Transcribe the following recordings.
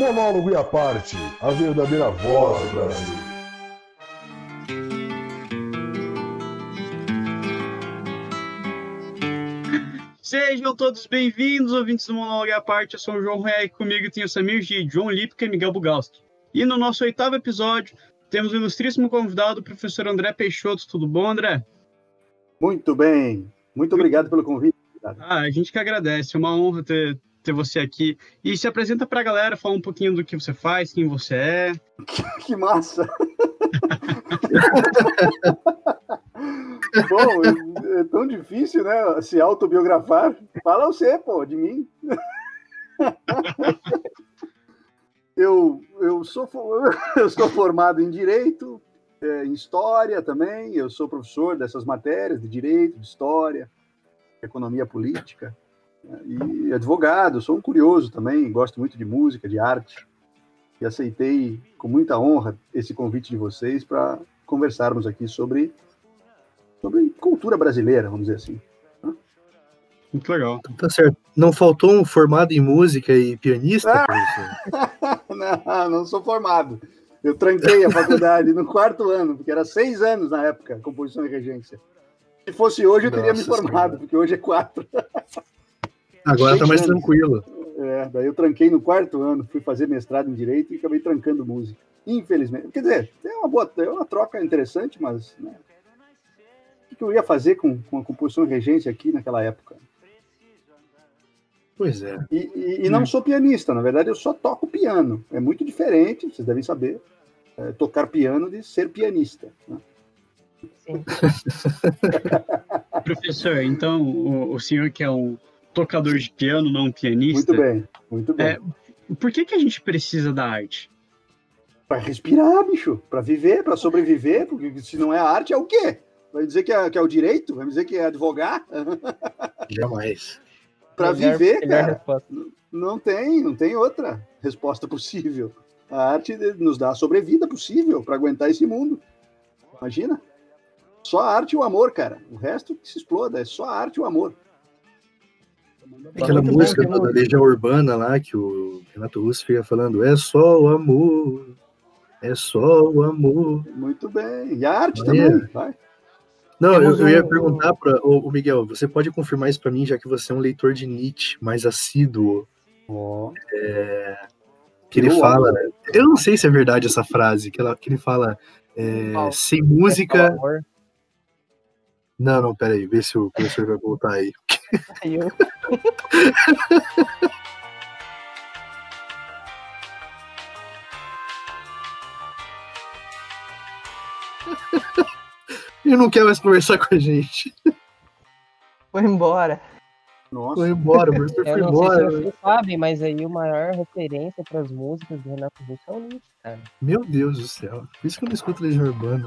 Monólogo e a parte, a verdadeira voz do Brasil. Sejam todos bem-vindos, ouvintes do Monólogo e a parte. Eu sou o João Ré e comigo tem o Samir G, João Lipka e Miguel Bugalski. E no nosso oitavo episódio, temos o ilustríssimo convidado, o professor André Peixoto. Tudo bom, André? Muito bem. Muito obrigado pelo convite. Ah, a gente que agradece. É uma honra ter, ter você aqui. E se apresenta para a galera, fala um pouquinho do que você faz, quem você é. que massa! Bom, é tão difícil, né? Se autobiografar. Fala você, pô, de mim. eu, eu, sou, eu sou formado em Direito, é, em História também. Eu sou professor dessas matérias de Direito, de História, Economia Política. E advogado, sou um curioso também, gosto muito de música, de arte. E aceitei com muita honra esse convite de vocês para conversarmos aqui sobre sobre cultura brasileira, vamos dizer assim. Muito legal. Tá certo. Não faltou um formado em música e pianista? Ah! não, não sou formado. Eu tranquei a faculdade no quarto ano, porque era seis anos na época, composição e regência. Se fosse hoje, eu teria Nossa me formado, senhora. porque hoje é quatro. Agora está mais tranquilo. É, daí eu tranquei no quarto ano, fui fazer mestrado em Direito e acabei trancando música. Infelizmente. Quer dizer, é uma, boa, é uma troca interessante, mas né, que eu ia fazer com, com a composição regência aqui naquela época? Pois é. E, e, e não hum. sou pianista, na verdade eu só toco piano. É muito diferente, vocês devem saber, é, tocar piano de ser pianista. Né? Sim. Professor, então o, o, senhor que é um tocador de piano, não um pianista. Muito bem, muito bem. É, por que, que a gente precisa da arte? Para respirar, bicho, para viver, para sobreviver, porque se não é arte, é o quê? Vai dizer que é, que é o direito? Vai dizer que é advogar? Jamais. Para viver, cara, não tem, não tem outra resposta possível. A arte nos dá a sobrevida possível para aguentar esse mundo. Imagina? Só a arte e o amor, cara. O resto que se exploda, é só a arte e o amor. Aquela música da Legião Urbana lá que o Renato Russo fica falando, é só o amor, é só o amor. Muito bem. E a arte também, vai. Não, eu, eu, ia perguntar para o Miguel, você pode confirmar isso para mim, já que você é um leitor de Nietzsche mais assíduo? Oh. É, que ele eu fala, amo. eu não sei se é verdade essa frase, que, ela, que ele fala, é, sem música. Não, não, peraí, vê se o professor vai voltar aí. Eu. Ele não quer mais conversar com a gente. Foi embora. Nossa. Foi embora, o professor foi embora. Se vocês sabem, mas aí o maior referência para as músicas do Renato Russo é o Nietzsche, cara. Meu Deus do céu. Por isso que eu não escuto Legião Urbana.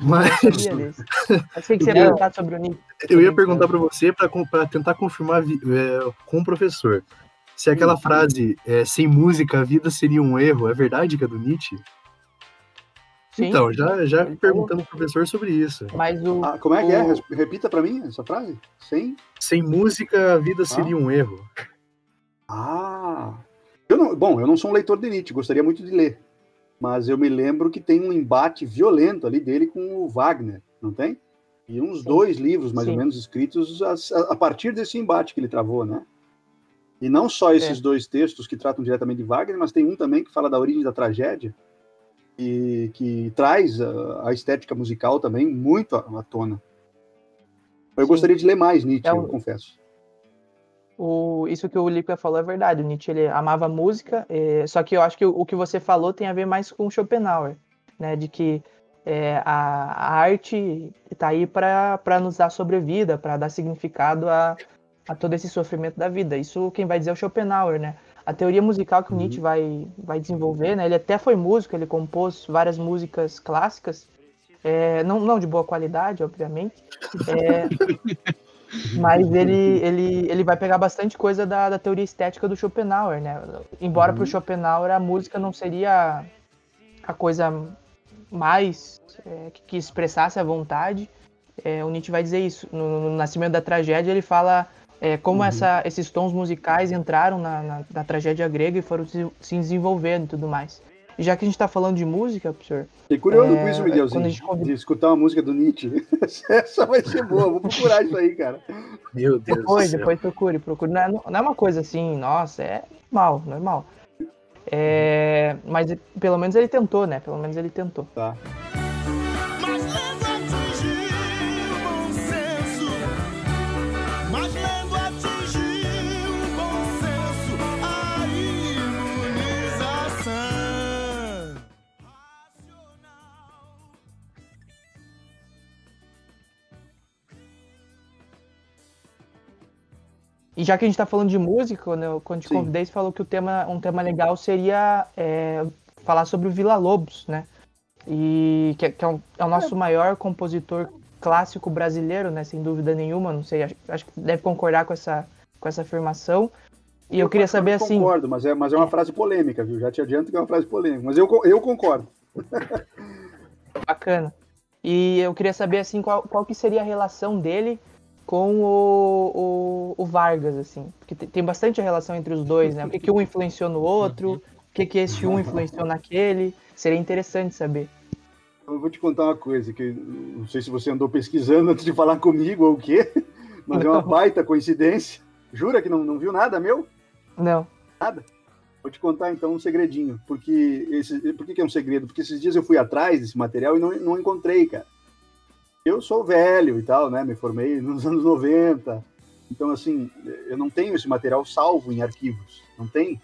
Mas. Achei que você ia perguntar sobre o Nietzsche. Eu ia perguntar para você para tentar confirmar é, com o professor. Se aquela frase é, sem música a vida seria um erro, é verdade que é do Nietzsche? Sim. Então, já, já perguntando pro professor sobre isso. Mas o, ah, como é que é? Repita para mim essa frase. Sem? Sem música, a vida ah. seria um erro. Ah. Eu não, bom, eu não sou um leitor de Nietzsche, gostaria muito de ler. Mas eu me lembro que tem um embate violento ali dele com o Wagner, não tem? E uns Sim. dois livros, mais Sim. ou menos, escritos a, a, partir desse embate que ele travou, né? E não só esses é. dois textos que tratam diretamente de Wagner, mas tem um também que fala da origem da tragédia, e que traz a, a estética musical também muito à, à tona. Eu Sim. gostaria de ler mais Nietzsche, é o, eu confesso. O, isso que o Lipe falou é verdade. O Nietzsche ele amava música, é, só que eu acho que o, o, que você falou tem a ver mais com Schopenhauer, né? De que é, a, a, arte está aí para nos dar sobrevida, para dar significado a, a todo esse sofrimento da vida. Isso quem vai dizer é o Schopenhauer, né? a teoria musical que o Nietzsche uhum. vai, vai desenvolver, né? Ele até foi músico, ele compôs várias músicas clássicas, é, não, não de boa qualidade, obviamente, é, mas ele, ele, ele vai pegar bastante coisa da, da teoria estética do Schopenhauer, né? Embora uhum. para o Schopenhauer a música não seria a coisa mais é, que, que, expressasse a vontade, é, o Nietzsche vai dizer isso. No, no Nascimento da Tragédia ele fala é, como uhum. essa, esses tons musicais entraram na, na, na, tragédia grega e foram se, se desenvolvendo e tudo mais. E já que a gente está falando de música, professor. Fiquei curioso é, com isso, Miguelzinho. Gente... De escutar uma música do Nietzsche. Essa vai ser boa, vou procurar isso aí, cara. Meu Deus depois, depois procure, procure. Não é, não é uma coisa assim, nossa, é normal, normal. É, mas pelo menos ele tentou, né? Pelo menos ele tentou. Tá. E já que a gente está falando de música, quando eu, quando te Sim. convidei, você falou que o tema, um tema legal seria é, falar sobre o Vila Lobos, né? E que, que é, um, é, o nosso é. maior compositor clássico brasileiro, né? Sem dúvida nenhuma. Não sei, acho, acho que deve concordar com essa, com essa afirmação. E eu, eu queria saber assim. Concordo, mas é, mas é uma frase polêmica, viu? Já te adianto que é uma frase polêmica, mas eu, eu concordo. Bacana. E eu queria saber assim qual, qual que seria a relação dele com o, o, o, Vargas, assim. Porque tem bastante relação entre os dois, né? O que, que um influenciou no outro, o que, que esse um influenciou naquele. Seria interessante saber. Eu vou te contar uma coisa, que não sei se você andou pesquisando antes de falar comigo ou o quê, mas não. é uma baita coincidência. Jura que não, não viu nada meu? Não. Nada? Vou te contar então um segredinho. Porque esse, por que, que é um segredo? Porque esses dias eu fui atrás desse material e não, não encontrei, cara eu sou velho e tal, né? Me formei nos anos 90. Então, assim, eu não tenho esse material salvo em arquivos. Não tem.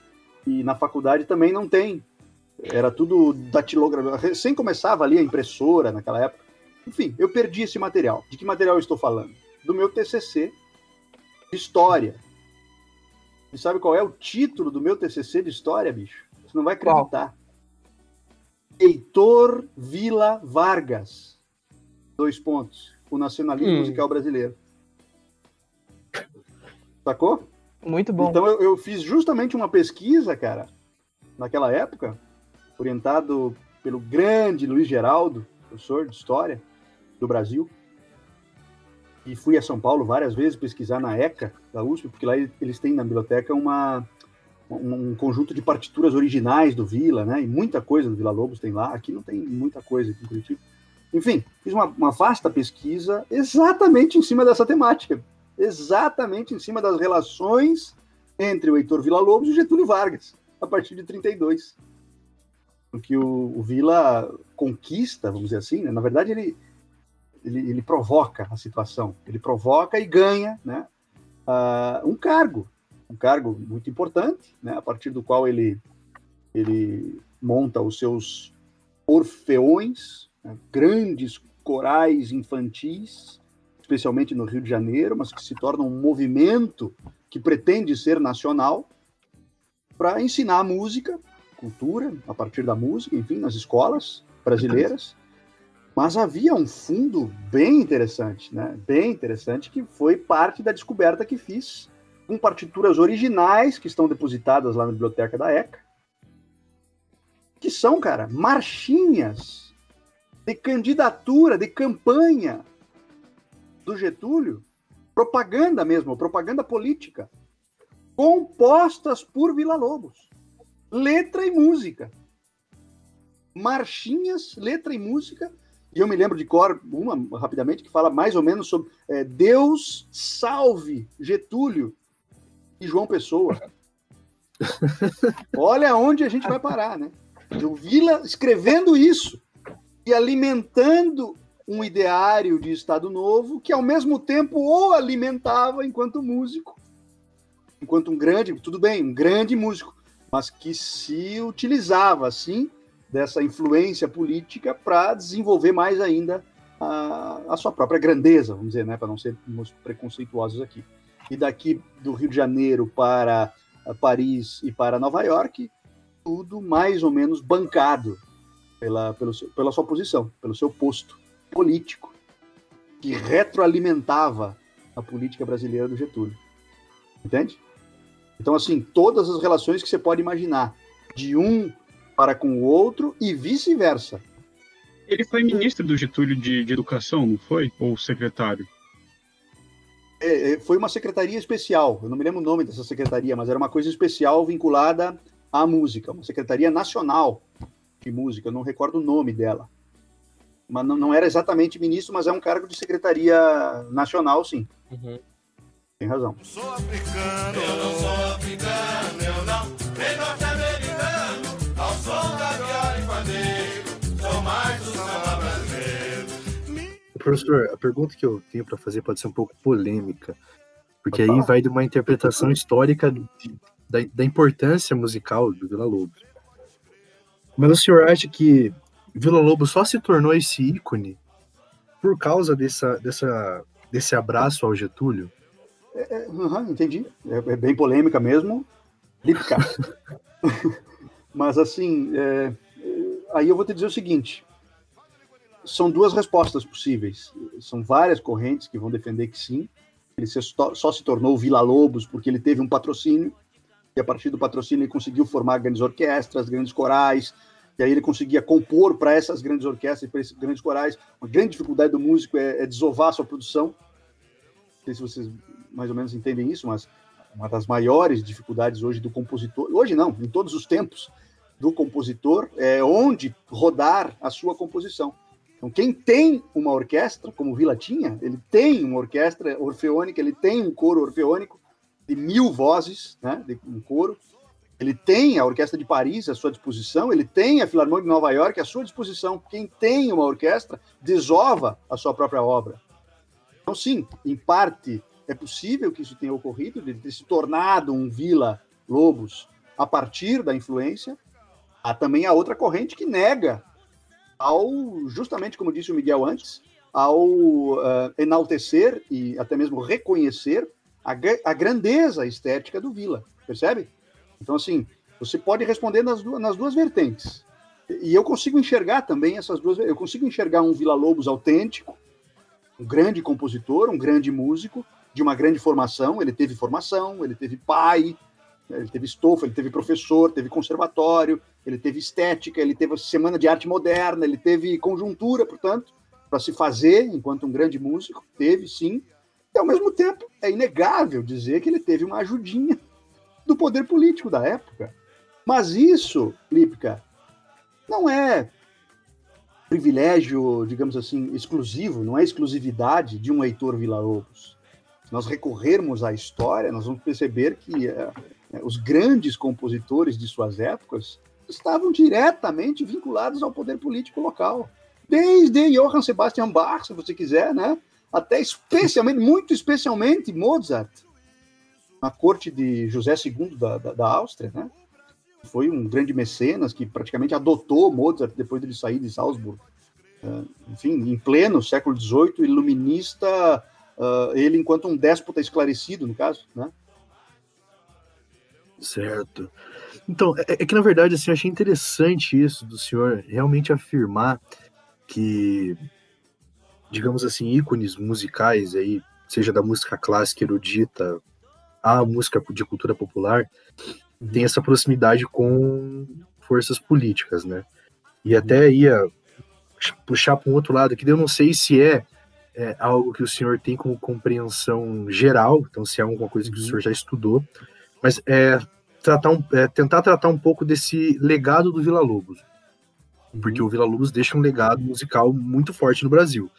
E na faculdade também não tem. Era tudo datilografia. Recém começava ali a impressora naquela época. Enfim, eu perdi esse material. De que material eu estou falando? Do meu TCC de História. E sabe qual é o título do meu TCC de História, bicho? Você não vai acreditar. Qual? Heitor Vila Vargas dois pontos, o nacionalismo hum. musical brasileiro. Sacou? Muito bom. Então eu, eu, fiz justamente uma pesquisa, cara, naquela época, orientado pelo grande Luiz Geraldo, professor de História do Brasil, e fui a São Paulo várias vezes pesquisar na ECA da USP, porque lá eles têm na biblioteca uma, um conjunto de partituras originais do Vila, né? E muita coisa do Vila Lobos tem lá. Aqui não tem muita coisa aqui em Curitiba. Enfim, fiz uma, uma vasta pesquisa exatamente em cima dessa temática, exatamente em cima das relações entre o Heitor Villa-Lobos e o Getúlio Vargas, a partir de 32. Porque o, o Vila conquista, vamos dizer assim, né? na verdade ele, ele, ele, provoca a situação, ele provoca e ganha né? Uh, um cargo, um cargo muito importante, né? a partir do qual ele, ele monta os seus orfeões, né, grandes corais infantis, especialmente no Rio de Janeiro, mas que se tornam um movimento que pretende ser nacional para ensinar música, cultura, a partir da música, enfim, nas escolas brasileiras. Mas havia um fundo bem interessante, né? Bem interessante, que foi parte da descoberta que fiz com partituras originais que estão depositadas lá na biblioteca da ECA, que são, cara, marchinhas de candidatura, de campanha do Getúlio, propaganda mesmo, propaganda política, compostas por Vila Lobos, letra e música. Marchinhas, letra e música. E eu me lembro de cor, uma rapidamente, que fala mais ou menos sobre é, Deus salve Getúlio e João Pessoa. Olha onde a gente vai parar, né? O Vila escrevendo isso e alimentando um ideário de Estado Novo que, ao mesmo tempo, o alimentava enquanto músico, enquanto um grande, tudo bem, um grande músico, mas que se utilizava, assim, dessa influência política para desenvolver mais ainda a, a, sua própria grandeza, vamos dizer, né, para não sermos preconceituosos aqui. E daqui do Rio de Janeiro para Paris e para Nova York, tudo mais ou menos bancado pela, pelo, pela sua posição, pelo seu posto político, que retroalimentava a política brasileira do Getúlio. Entende? Então, assim, todas as relações que você pode imaginar, de um para com o outro e vice-versa. Ele foi ministro do Getúlio de, de Educação, não foi? Ou secretário? É, é, foi uma secretaria especial, eu não me lembro o nome dessa secretaria, mas era uma coisa especial vinculada à música, uma secretaria nacional de música, eu não recordo o nome dela. Mas não, não era exatamente ministro, mas é um cargo de secretaria nacional, sim. Uhum. Tem razão. Sou africano, eu não sou africano, eu não, nem norte-americano, ao som da viola e pandeiro, sou mais do samba brasileiro. Professor, a pergunta que eu tenho para fazer pode ser um pouco polêmica, porque aí vai de uma interpretação histórica de, da, da importância musical do Vila Lobos. Mas o senhor acha que Vila Lobos só se tornou esse ícone por causa dessa, dessa, desse abraço ao Getúlio? É, uhum, entendi. É, é, bem polêmica mesmo. Mas assim, é, aí eu vou te dizer o seguinte: são duas respostas possíveis. São várias correntes que vão defender que sim. Ele só se tornou Vila Lobos porque ele teve um patrocínio e a partir do patrocínio ele conseguiu formar grandes orquestras, grandes corais, e aí ele conseguia compor para essas grandes orquestras, para esses grandes corais. Uma grande dificuldade do músico é, é desovar sua produção. Não sei se vocês mais ou menos entendem isso, mas uma das maiores dificuldades hoje do compositor, hoje não, em todos os tempos, do compositor, é onde rodar a sua composição. Então, quem tem uma orquestra, como Vila tinha, ele tem uma orquestra orfeônica, ele tem um coro orfeônico de mil vozes, né, de um coro, ele tem a Orquestra de Paris à sua disposição, ele tem a Filarmônica de Nova York à sua disposição. Quem tem uma orquestra desova a sua própria obra. Então, sim, em parte é possível que isso tenha ocorrido, de ter se tornado um Vila Lobos a partir da influência. Há também a outra corrente que nega ao, justamente como disse o Miguel antes, ao uh, enaltecer e até mesmo reconhecer a, a grandeza estética do Vila, percebe? Então, assim, você pode responder nas duas, nas duas vertentes. E eu consigo enxergar também essas duas. Eu consigo enxergar um Vila Lobos autêntico, um grande compositor, um grande músico, de uma grande formação. Ele teve formação, ele teve pai, ele teve estofa, ele teve professor, teve conservatório, ele teve estética, ele teve semana de arte moderna, ele teve conjuntura, portanto, para se fazer enquanto um grande músico. Teve, sim. E, ao mesmo tempo, é inegável dizer que ele teve uma ajudinha do poder político da época. Mas isso, Lípica, não é privilégio, digamos assim, exclusivo, não é exclusividade de um Heitor Villa-Lobos. Se nós recorrermos à história, nós vamos perceber que é, os grandes compositores de suas épocas estavam diretamente vinculados ao poder político local. Desde Johann Sebastian Bach, se você quiser, né? até especialmente, muito especialmente Mozart na corte de José II da, da, da Áustria, né? Foi um grande mecenas que praticamente adotou Mozart depois de ele sair de Salzburgo. Uh, enfim, em pleno século XVIII, iluminista, uh, ele enquanto um déspota esclarecido, no caso, né? Certo. Então, é, é, que na verdade, assim, eu achei interessante isso do senhor realmente afirmar que, digamos assim, ícones musicais aí, seja da música clássica erudita, a música de cultura popular tem essa proximidade com forças políticas, né? E até ia puxar para um outro lado, que eu não sei se é, é, algo que o senhor tem como compreensão geral, então se é alguma coisa que o senhor já estudou, mas é, tratar um, é tentar tratar um pouco desse legado do Vila Lobos, porque o Vila Lobos deixa um legado musical muito forte no Brasil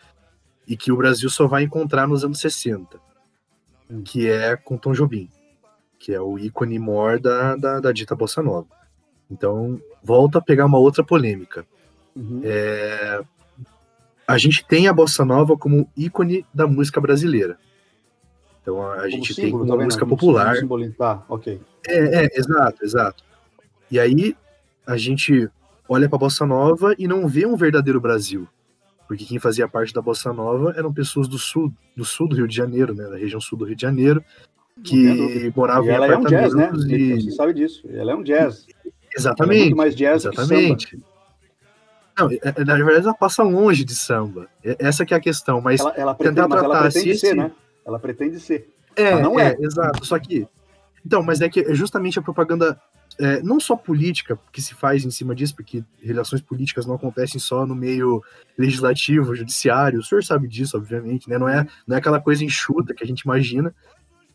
e que o Brasil só vai encontrar nos anos 60 que é com Tom Jobim, que é o ícone mor da, da, da dita bossa nova. Então, volta a pegar uma outra polêmica. Uhum. É, a gente tem a bossa nova como ícone da música brasileira. Então, a, gente tem como tá música popular. Tá, ok. É, é, exato, exato. E aí, a gente olha para a bossa nova e não vê um verdadeiro Brasil porque quem fazia parte da bossa nova eram pessoas do sul, do sul do Rio de Janeiro, né, da região sul do Rio de Janeiro, que moravam em apartamentos. É um jazz, né? E... Você sabe disso. Ela é um jazz. Exatamente. É muito mais jazz exatamente. Não, é, é, na verdade, ela passa longe de samba. Essa que é a questão, mas ela, ela pretende, tentar tratar ela pretende ser, né? Ela pretende ser. É, não é. é. exato. Só que então, mas é que é justamente a propaganda é, não só política que se faz em cima disso, porque relações políticas não acontecem só no meio legislativo, judiciário, o senhor sabe disso, obviamente, né? Não é, não é aquela coisa enxuta que a gente imagina,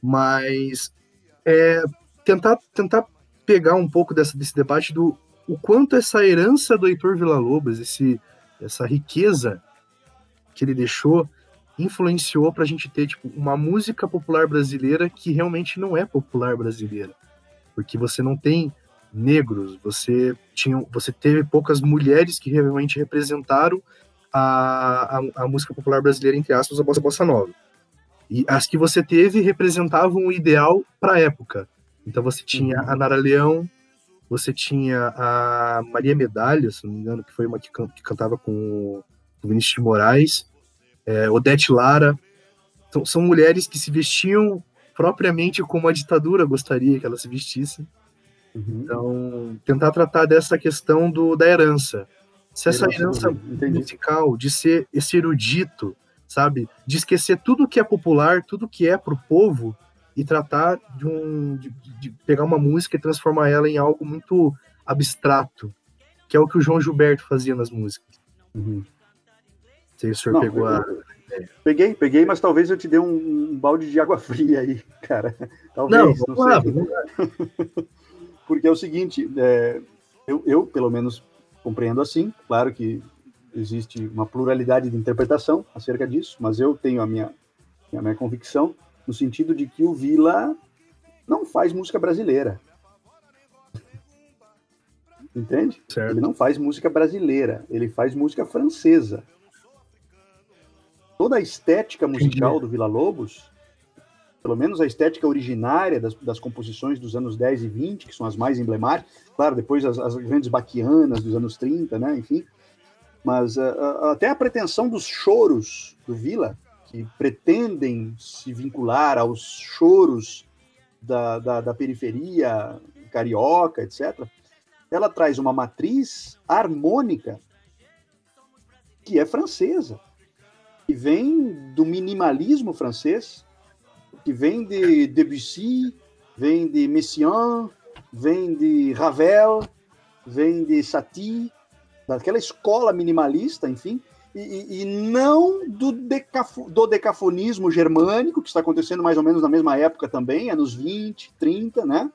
mas é, tentar, tentar pegar um pouco dessa, desse debate do o quanto essa herança do Heitor Villa-Lobos, esse, essa riqueza que ele deixou, influenciou para a gente ter tipo, uma música popular brasileira que realmente não é popular brasileira. Porque você não tem negros, você, tinha, você teve poucas mulheres que realmente representaram a, a, a música popular brasileira, entre aspas, a bossa, bossa nova. E as que você teve representavam o ideal para a época. Então você tinha a Nara Leão, você tinha a Maria Medalha, se não me engano, que foi uma que, can que cantava com o Vinícius de Moraes, é, Odete Lara. Então, são mulheres que se vestiam propriamente como a ditadura gostaria que elas se vestissem. Uhum. Então, tentar tratar dessa questão do, da herança. Se essa herança Entendi. musical, de ser esse erudito, sabe? De esquecer tudo que é popular, tudo que é pro povo e tratar de um de, de pegar uma música e transformar ela em algo muito abstrato, que é o que o João Gilberto fazia nas músicas. Uhum. Não se o senhor Não, pegou a. Peguei, peguei, mas talvez eu te dê um, um balde de água fria aí, cara. Talvez, Não, não, vamos lá, vamos lá. Porque é o seguinte, é, eu, eu, pelo menos, compreendo assim. Claro que existe uma pluralidade de interpretação acerca disso, mas eu tenho a minha, a minha convicção no sentido de que o Vila não faz música brasileira. Entende? Certo. Ele não faz música brasileira, ele faz música francesa. Toda a estética musical do Vila Lobos, pelo menos a estética originária das, das composições dos anos 10 e 20, que são as mais emblemáticas, claro, depois as, as grandes baquianas dos anos 30, né, enfim, mas ah, ah, até a pretensão dos choros do Vila, que pretendem se vincular aos choros da, da, da periferia carioca, etc., ela traz uma matriz harmônica que é francesa, que vem do minimalismo francês, que vem de Debussy, vem de Messiaen, vem de Ravel, vem de Satie, daquela escola minimalista, enfim, e, e- não do, decafo- do decafonismo germânico, que está acontecendo mais ou menos na mesma época também, anos 20, 30, né?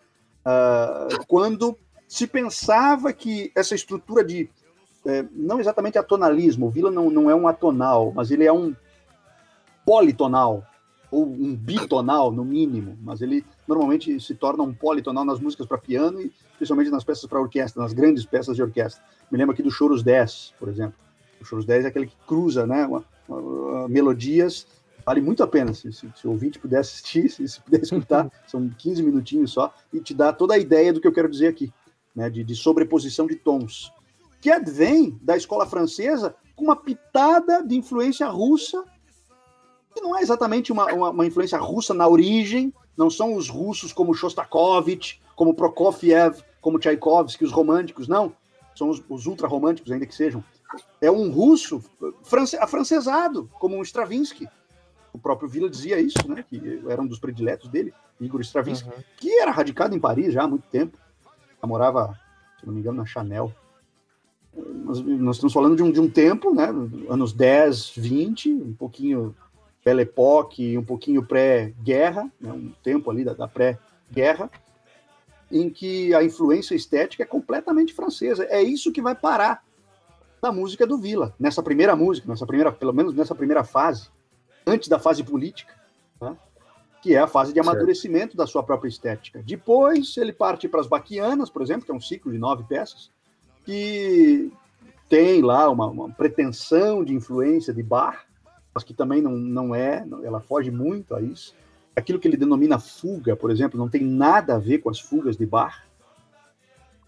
Ah, quando se pensava que essa estrutura de. Eh, não exatamente atonalismo, o Vila não, não é um atonal, mas ele é um politonal, ou um bitonal, no mínimo, mas ele normalmente se torna um politonal nas músicas para piano e especialmente nas peças para orquestra, nas grandes peças de orquestra. Me lembro aqui do Choros 10, por exemplo. O Choros 10 é aquele que cruza né, uma- uma- melodias, vale muito a pena, se, se, se o ouvinte puder assistir, se, se puder escutar, são 15 minutinhos só, e te dá toda a ideia do que eu quero dizer aqui, né, de, de sobreposição de tons, que advém da escola francesa com uma pitada de influência russa, que não é exatamente uma, uma, uma influência russa na origem, não são os russos como Shostakovich, como Prokofiev, como Tchaikovsky, os românticos, não. São os, os ultra-românticos, ainda que sejam. É um russo france, afrancesado, como um Stravinsky. O próprio Villa dizia isso, né? Que era um dos prediletos dele, Igor Stravinsky, Uhum. que era radicado em Paris já há muito tempo. Ela morava, se não me engano, na Chanel. Nós, nós estamos falando de um, de um tempo, né? Anos 10, 20, um pouquinho Belle Époque, um pouquinho pré-guerra, né? um tempo ali da, da pré-guerra, em que a influência estética é completamente francesa. É isso que vai parar na música do Villa, nessa primeira música, nessa primeira, pelo menos nessa primeira fase, antes da fase política, né? que é a fase de Certo. amadurecimento da sua própria estética. Depois ele parte para as Baquianas, por exemplo, que é um ciclo de nove peças, que tem lá uma, uma pretensão de influência de Bach, mas que também não, não é, ela foge muito a isso. Aquilo que ele denomina fuga, por exemplo, não tem nada a ver com as fugas de Bach.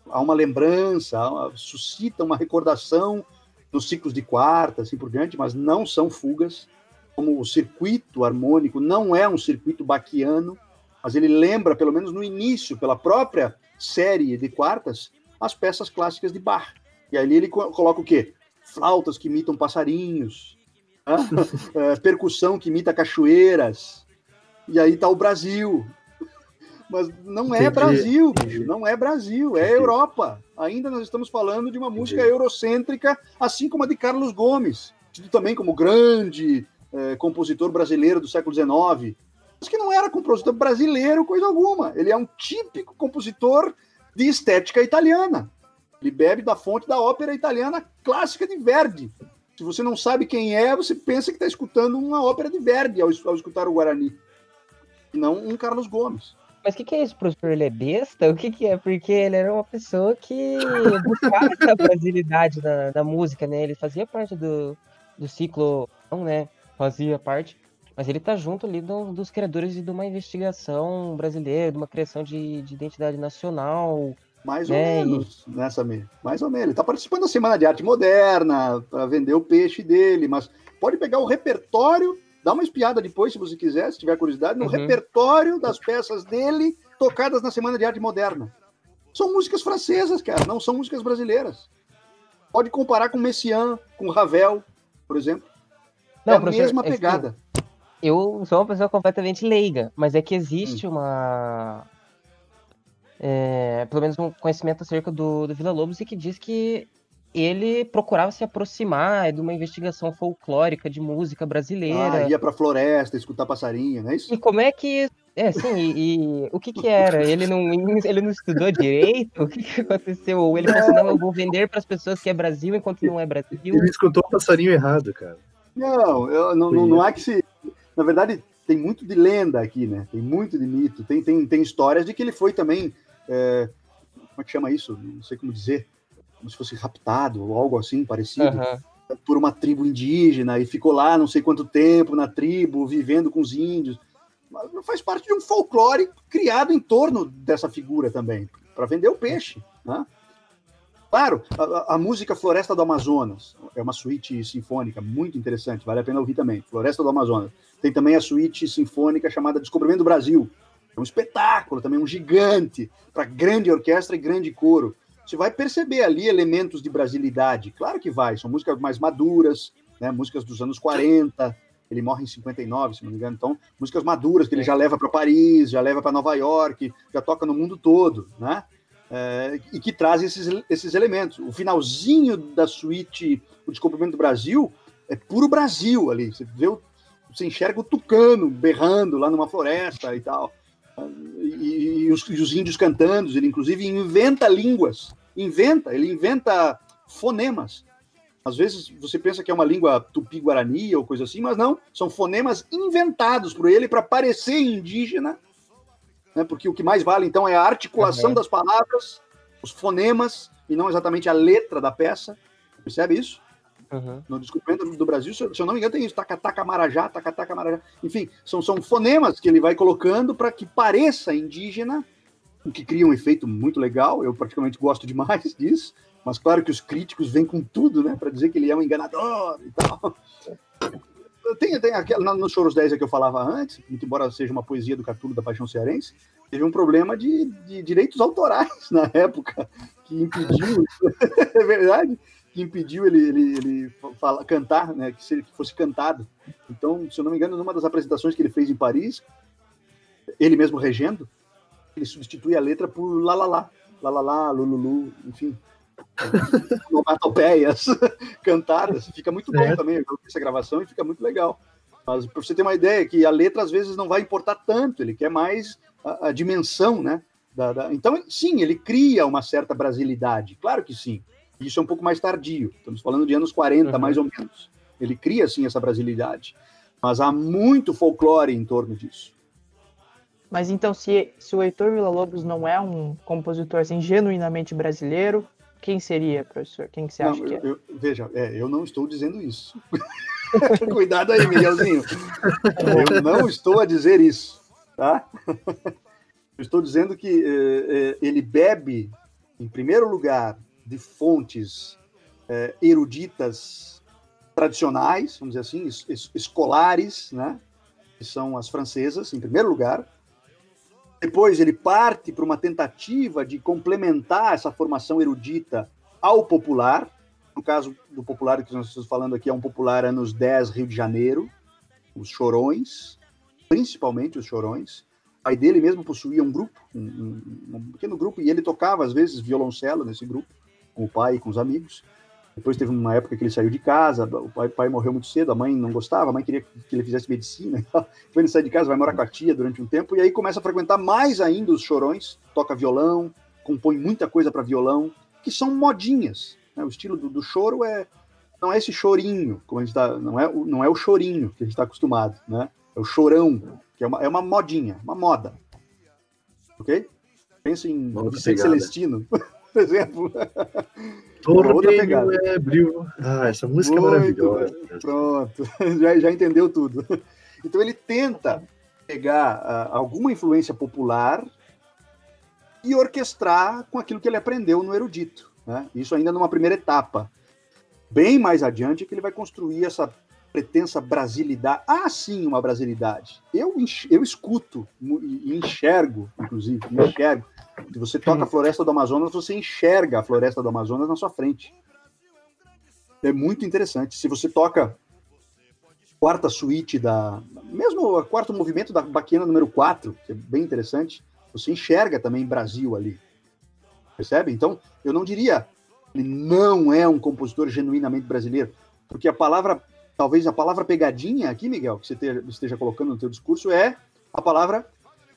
Há uma lembrança, há uma- suscita uma recordação nos ciclos de quarta, assim por diante, mas não são fugas. Como o circuito harmônico não é um circuito baquiano, mas ele lembra, pelo menos no início, pela própria série de quartas, as peças clássicas de Bach. E ali ele co- coloca o quê? Flautas que imitam passarinhos, né? É, percussão que imita cachoeiras. E aí está o Brasil. Mas não é Entendi, Brasil, entendi. bicho, não é Brasil, é Entendi. Europa. Ainda nós estamos falando de uma música Entendi. eurocêntrica, assim como a de Carlos Gomes, tido também como grande eh, compositor brasileiro do século XIX. Mas que não era compositor brasileiro, coisa alguma. Ele é um típico compositor de estética italiana. Ele bebe da fonte da ópera italiana clássica de Verdi. Se você não sabe quem é, você pensa que está escutando uma ópera de Verdi ao, ao escutar o Guarani. Não um Carlos Gomes. Mas o que, que é isso, professor? Ele é besta? O que, que é? Porque ele era uma pessoa que buscava essa brasilidade na música, né? Ele fazia parte do, do ciclo, não, né? Fazia parte. Mas ele tá junto ali do- dos criadores de uma investigação brasileira, de uma criação de, de identidade nacional. Mais ou É, e- menos, né, Samir? Mais ou menos. Ele está participando da Semana de Arte Moderna para vender o peixe dele, mas pode pegar o repertório, dá uma espiada depois, se você quiser, se tiver curiosidade, no Uhum. repertório das peças dele tocadas na Semana de Arte Moderna. São músicas francesas, cara, não são músicas brasileiras. Pode comparar com Messiaen, com Ravel, por exemplo. Não, é a mesma é pegada. Eu sou uma pessoa completamente leiga, mas é que Hum. existe uma. é, pelo menos um conhecimento acerca do, do Vila Lobos e que diz que ele procurava se aproximar de uma investigação folclórica de música brasileira. Ah, ia pra floresta, escutar passarinho, não é isso? E como é que. É, sim, e, e o que que era? Ele não, ele não estudou direito? O que, que aconteceu? Ou ele pensou, não, eu vou vender para as pessoas que é Brasil enquanto não é Brasil? Ele escutou o passarinho errado, cara. Não, eu, não, não, não é que se. Na verdade, tem muito de lenda aqui, né? Tem muito de mito. Tem, tem, tem histórias de que ele foi também. é, como é que chama isso? Não sei como dizer. Como se fosse raptado ou algo assim parecido. Aham. Por uma tribo indígena e ficou lá não sei quanto tempo na tribo, vivendo com os índios. Mas faz parte de um folclore criado em torno dessa figura também, para vender o peixe. Né? Claro, a- a, música Floresta do Amazonas é uma suíte sinfônica muito interessante, vale a pena ouvir também. Floresta do Amazonas. Tem também a suíte sinfônica chamada Descobrimento do Brasil. É um espetáculo, também um gigante, para grande orquestra e grande coro. Você vai perceber ali elementos de brasilidade. Claro que vai, são músicas mais maduras, né? músicas dos anos 40. Ele morre em 59, se não me engano. Então, músicas maduras que ele já leva para Paris, já leva para Nova York, já toca no mundo todo, né? É, e que traz esses, esses elementos. O finalzinho da suíte O Descobrimento do Brasil é puro Brasil ali. Você vê o, você enxerga o tucano berrando lá numa floresta e tal. E, e os, e os índios cantando, ele inclusive inventa línguas. Inventa, ele inventa fonemas. Às vezes você pensa que é uma língua tupi-guarani ou coisa assim, mas não, são fonemas inventados por ele para parecer indígena, né? porque o que mais vale então é a articulação Uhum. das palavras, os fonemas, e não exatamente a letra da peça. Percebe isso? Uhum. No Descobrimento do Brasil, se eu não me engano, tem isso, taca-taca marajá, taca-taca marajá. Enfim, são, são fonemas que ele vai colocando para que pareça indígena, o que cria um efeito muito legal. Eu particularmente gosto demais disso, mas claro que os críticos vêm com tudo, né, para dizer que ele é um enganador e tal. Tem, tem aquela, no- nos Choros 10 que eu falava antes, embora seja uma poesia do Catulo da Paixão Cearense, teve um problema de, de direitos autorais na época, que impediu, é verdade, que impediu ele, ele, ele fala, cantar, né, que, se- que fosse cantado. Então, se eu não me engano, numa das apresentações que ele fez em Paris, ele mesmo regendo, ele substitui a letra por lá, lá, lá, lá, lá, lá, lululu, enfim, onomatopeias cantadas. Fica muito bom É. também, eu vi essa gravação e fica muito legal. Mas para você ter uma ideia, que a letra às vezes não vai importar tanto, ele quer mais a, a dimensão, né? da- da- Então, sim, ele cria uma certa brasilidade, claro que sim. Isso é um pouco mais tardio, estamos falando de anos 40, Uhum. mais ou menos. Ele cria, sim, essa brasilidade. Mas há muito folclore em torno disso. Mas então, se, se o Heitor Villa-Lobos não é um compositor assim, genuinamente brasileiro, quem seria, professor? Quem que você Não, acha que é? eu- eu- veja, é, eu não estou dizendo isso. Cuidado aí, Miguelzinho. Eu não estou a dizer isso, tá? Eu estou dizendo que eh, eh, ele bebe, em primeiro lugar, de fontes eh, eruditas tradicionais, vamos dizer assim, es- escolares, né? Que são as francesas, em primeiro lugar. Depois ele parte para uma tentativa de complementar essa formação erudita ao popular. No caso do popular que nós estamos falando aqui, é um popular anos 10, Rio de Janeiro, os chorões, principalmente os chorões. pai dele mesmo possuía um grupo, um, um- um pequeno grupo, e ele tocava, às vezes, violoncelo nesse grupo, com o pai e com os amigos. Depois teve uma época que ele saiu de casa, o pai, pai morreu muito cedo, a mãe não gostava, a mãe queria que ele fizesse medicina. Então, ele sai de casa, vai morar com a tia durante um tempo, e aí começa a frequentar mais ainda os chorões, toca violão, compõe muita coisa para violão, que são modinhas. né? O estilo do, do choro é não é esse chorinho, como a gente tá, não é, o- não é o chorinho que a gente está acostumado, né? É o chorão, que é uma, é uma modinha, uma moda. Ok? Pensa em Vicente. Celestino, por exemplo. Torneio é. Ah, essa música Muito é maravilhosa. Pronto, já, já entendeu tudo. Então ele tenta pegar ah, alguma influência popular e orquestrar com aquilo que ele aprendeu no erudito. Né? Isso ainda numa primeira etapa. Bem mais adiante é que ele vai construir essa pretensa brasilidade. Ah, sim, uma brasilidade. Eu, eu escuto e enxergo, inclusive, enxergo. Se você toca a Floresta do Amazonas, você enxerga a Floresta do Amazonas na sua frente. É muito interessante. Se você toca quarta suíte da. Mesmo o quarto movimento da Baquiana número 4, que é bem interessante, você enxerga também Brasil ali. Percebe? Então, eu não diria ele não é um compositor genuinamente brasileiro, porque a palavra, talvez a palavra pegadinha aqui, Miguel, que você esteja colocando no teu discurso, é a palavra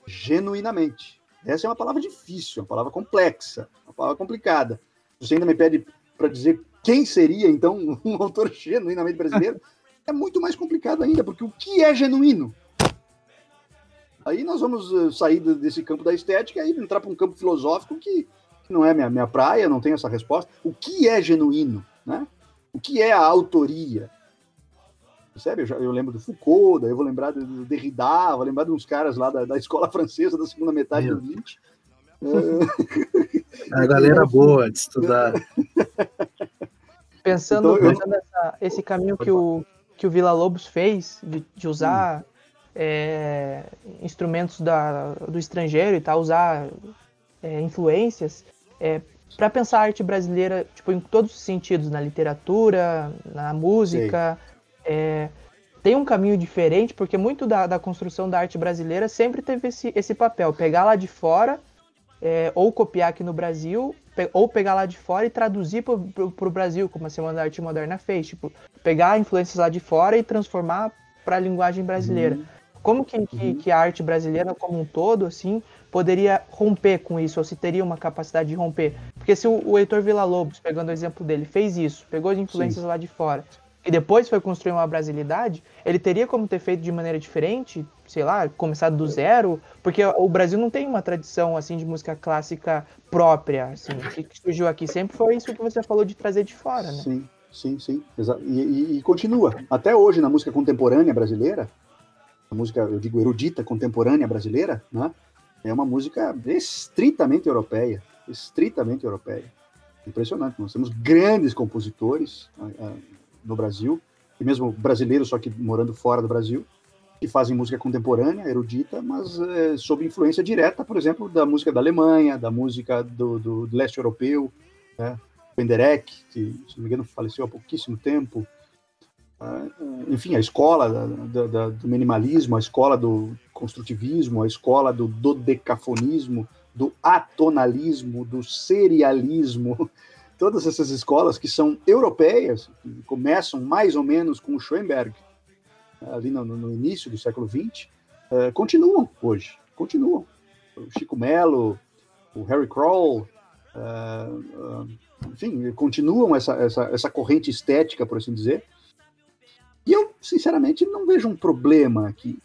genuinamente. Essa é uma palavra difícil, uma palavra complexa, uma palavra complicada. Você ainda me pede para dizer quem seria, então, um autor genuinamente brasileiro, é muito mais complicado ainda, porque o que é genuíno? Aí nós vamos eh, sair desse campo da estética e entrar para um campo filosófico que, que não é minha, minha praia, não tenho essa resposta. O que é genuíno? Né? O que é a autoria? Percebe? Eu, já- eu lembro do Foucault, daí eu vou lembrar do, Derrida, vou lembrar de uns caras lá da, da escola francesa da segunda metade Meu do 20. É, A galera boa de estudar. Pensando, Então, eu- pensando essa- esse caminho que o, que o Vila Lobos fez, de, de usar é, instrumentos da, do estrangeiro e tal, usar é, influências, para pensar a arte brasileira tipo, em todos os sentidos, na literatura, na música. É, tem um caminho diferente, porque muito da, da construção da arte brasileira sempre teve esse, esse papel, pegar lá de fora, é, ou copiar aqui no Brasil, pe- ou pegar lá de fora e traduzir para o Brasil, como a Semana da Arte Moderna fez. Tipo, pegar influências lá de fora e transformar para a linguagem brasileira. Como que, que, Uhum. que a arte brasileira como um todo, assim, poderia romper com isso, ou se teria uma capacidade de romper? Porque se o, o Heitor Villa-Lobos, pegando o exemplo dele, fez isso, pegou as influências lá de fora, e depois foi construir uma brasilidade, ele teria como ter feito de maneira diferente, sei lá, começado do zero, porque o Brasil não tem uma tradição, assim, de música clássica própria, assim, o que surgiu aqui sempre foi isso que você falou de trazer de fora, né? Sim, sim, sim. E, e- e continua. Até hoje, na música contemporânea brasileira, a música, eu digo, erudita contemporânea brasileira, né? É uma música estritamente europeia. Estritamente europeia. Impressionante. Nós temos grandes compositores no Brasil, e mesmo brasileiros, só que morando fora do Brasil, que fazem música contemporânea, erudita, mas eh, sob influência direta, por exemplo, da música da Alemanha, da música do, do- leste europeu, né? Penderek, que, se não me engano, faleceu há pouquíssimo tempo. Ah, enfim, a escola da- da- do minimalismo, a escola do construtivismo, a escola do dodecafonismo, do atonalismo, do serialismo, todas essas escolas que são europeias, que começam mais ou menos com o Schoenberg, ali no, no início do século XX, eh, continuam hoje, continuam. O Chico Mello, o Harry Kroll, eh, ah, enfim, continuam essa, essa, essa corrente estética, por assim dizer. E eu, sinceramente, não vejo um problema aqui,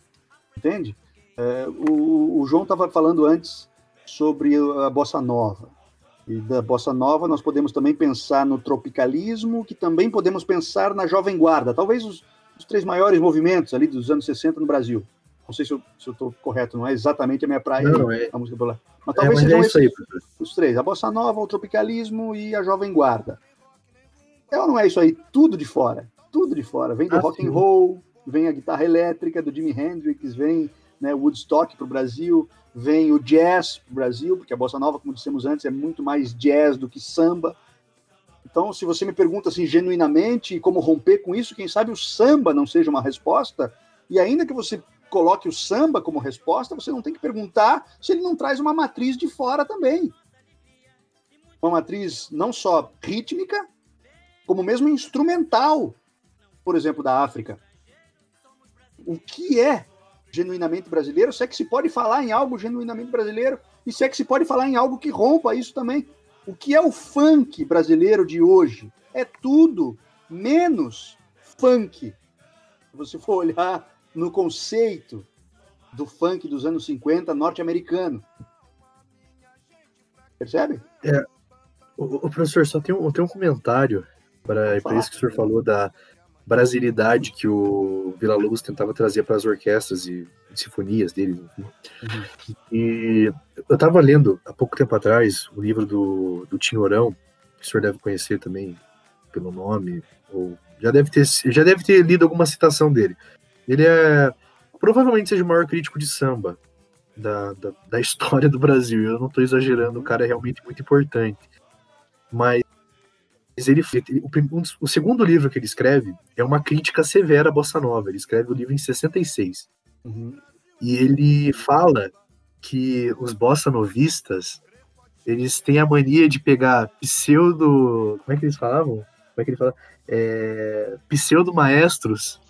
entende? O, o João estava falando antes sobre a bossa nova. E da bossa nova nós podemos também pensar no tropicalismo, que também podemos pensar na jovem guarda. Talvez os, os três maiores movimentos ali dos anos 60 no Brasil. Não sei se eu estou correto, não é exatamente a minha praia, Não, é- a música popular. Mas É, talvez mas sejam é isso aí, professor. os três, a bossa nova, o tropicalismo e a jovem guarda. É ou não é isso aí? Tudo de fora, tudo de fora. Vem do Ah, rock sim. and roll, vem a guitarra elétrica do Jimi Hendrix, vem né, Woodstock para o Brasil, vem o jazz para o Brasil, porque a bossa nova, como dissemos antes, é muito mais jazz do que samba. Então, se você me pergunta assim genuinamente como romper com isso, quem sabe o samba não seja uma resposta, e ainda que você coloque o samba como resposta, você não tem que perguntar se ele não traz uma matriz de fora também. Uma matriz não só rítmica, como mesmo instrumental, por exemplo, da África. O que é genuinamente brasileiro? Se é que se pode falar em algo genuinamente brasileiro e se é que se pode falar em algo que rompa isso também. O que é o funk brasileiro de hoje? É tudo menos funk. Se você for olhar no conceito do funk dos anos 50 norte-americano. Percebe? O, o professor, só tem um, tem um comentário para isso que o senhor falou da brasilidade que o Vila Lobos tentava trazer para as orquestras e sinfonias dele. Enfim. E eu estava lendo há pouco tempo atrás o livro do, do Tinhorão, que o senhor deve conhecer também pelo nome, ou já deve ter, já deve ter lido alguma citação dele. Ele é provavelmente seja o maior crítico de samba da, da, da história do Brasil. Eu não estou exagerando, o cara é realmente muito importante. Mas ele, ele o, um o segundo livro que ele escreve é uma crítica severa à bossa nova. Ele escreve o livro em 66. Uhum. E ele fala que os bossa novistas eles têm a mania de pegar pseudo. Como é que eles falavam? Como é que ele fala? É, pseudo maestros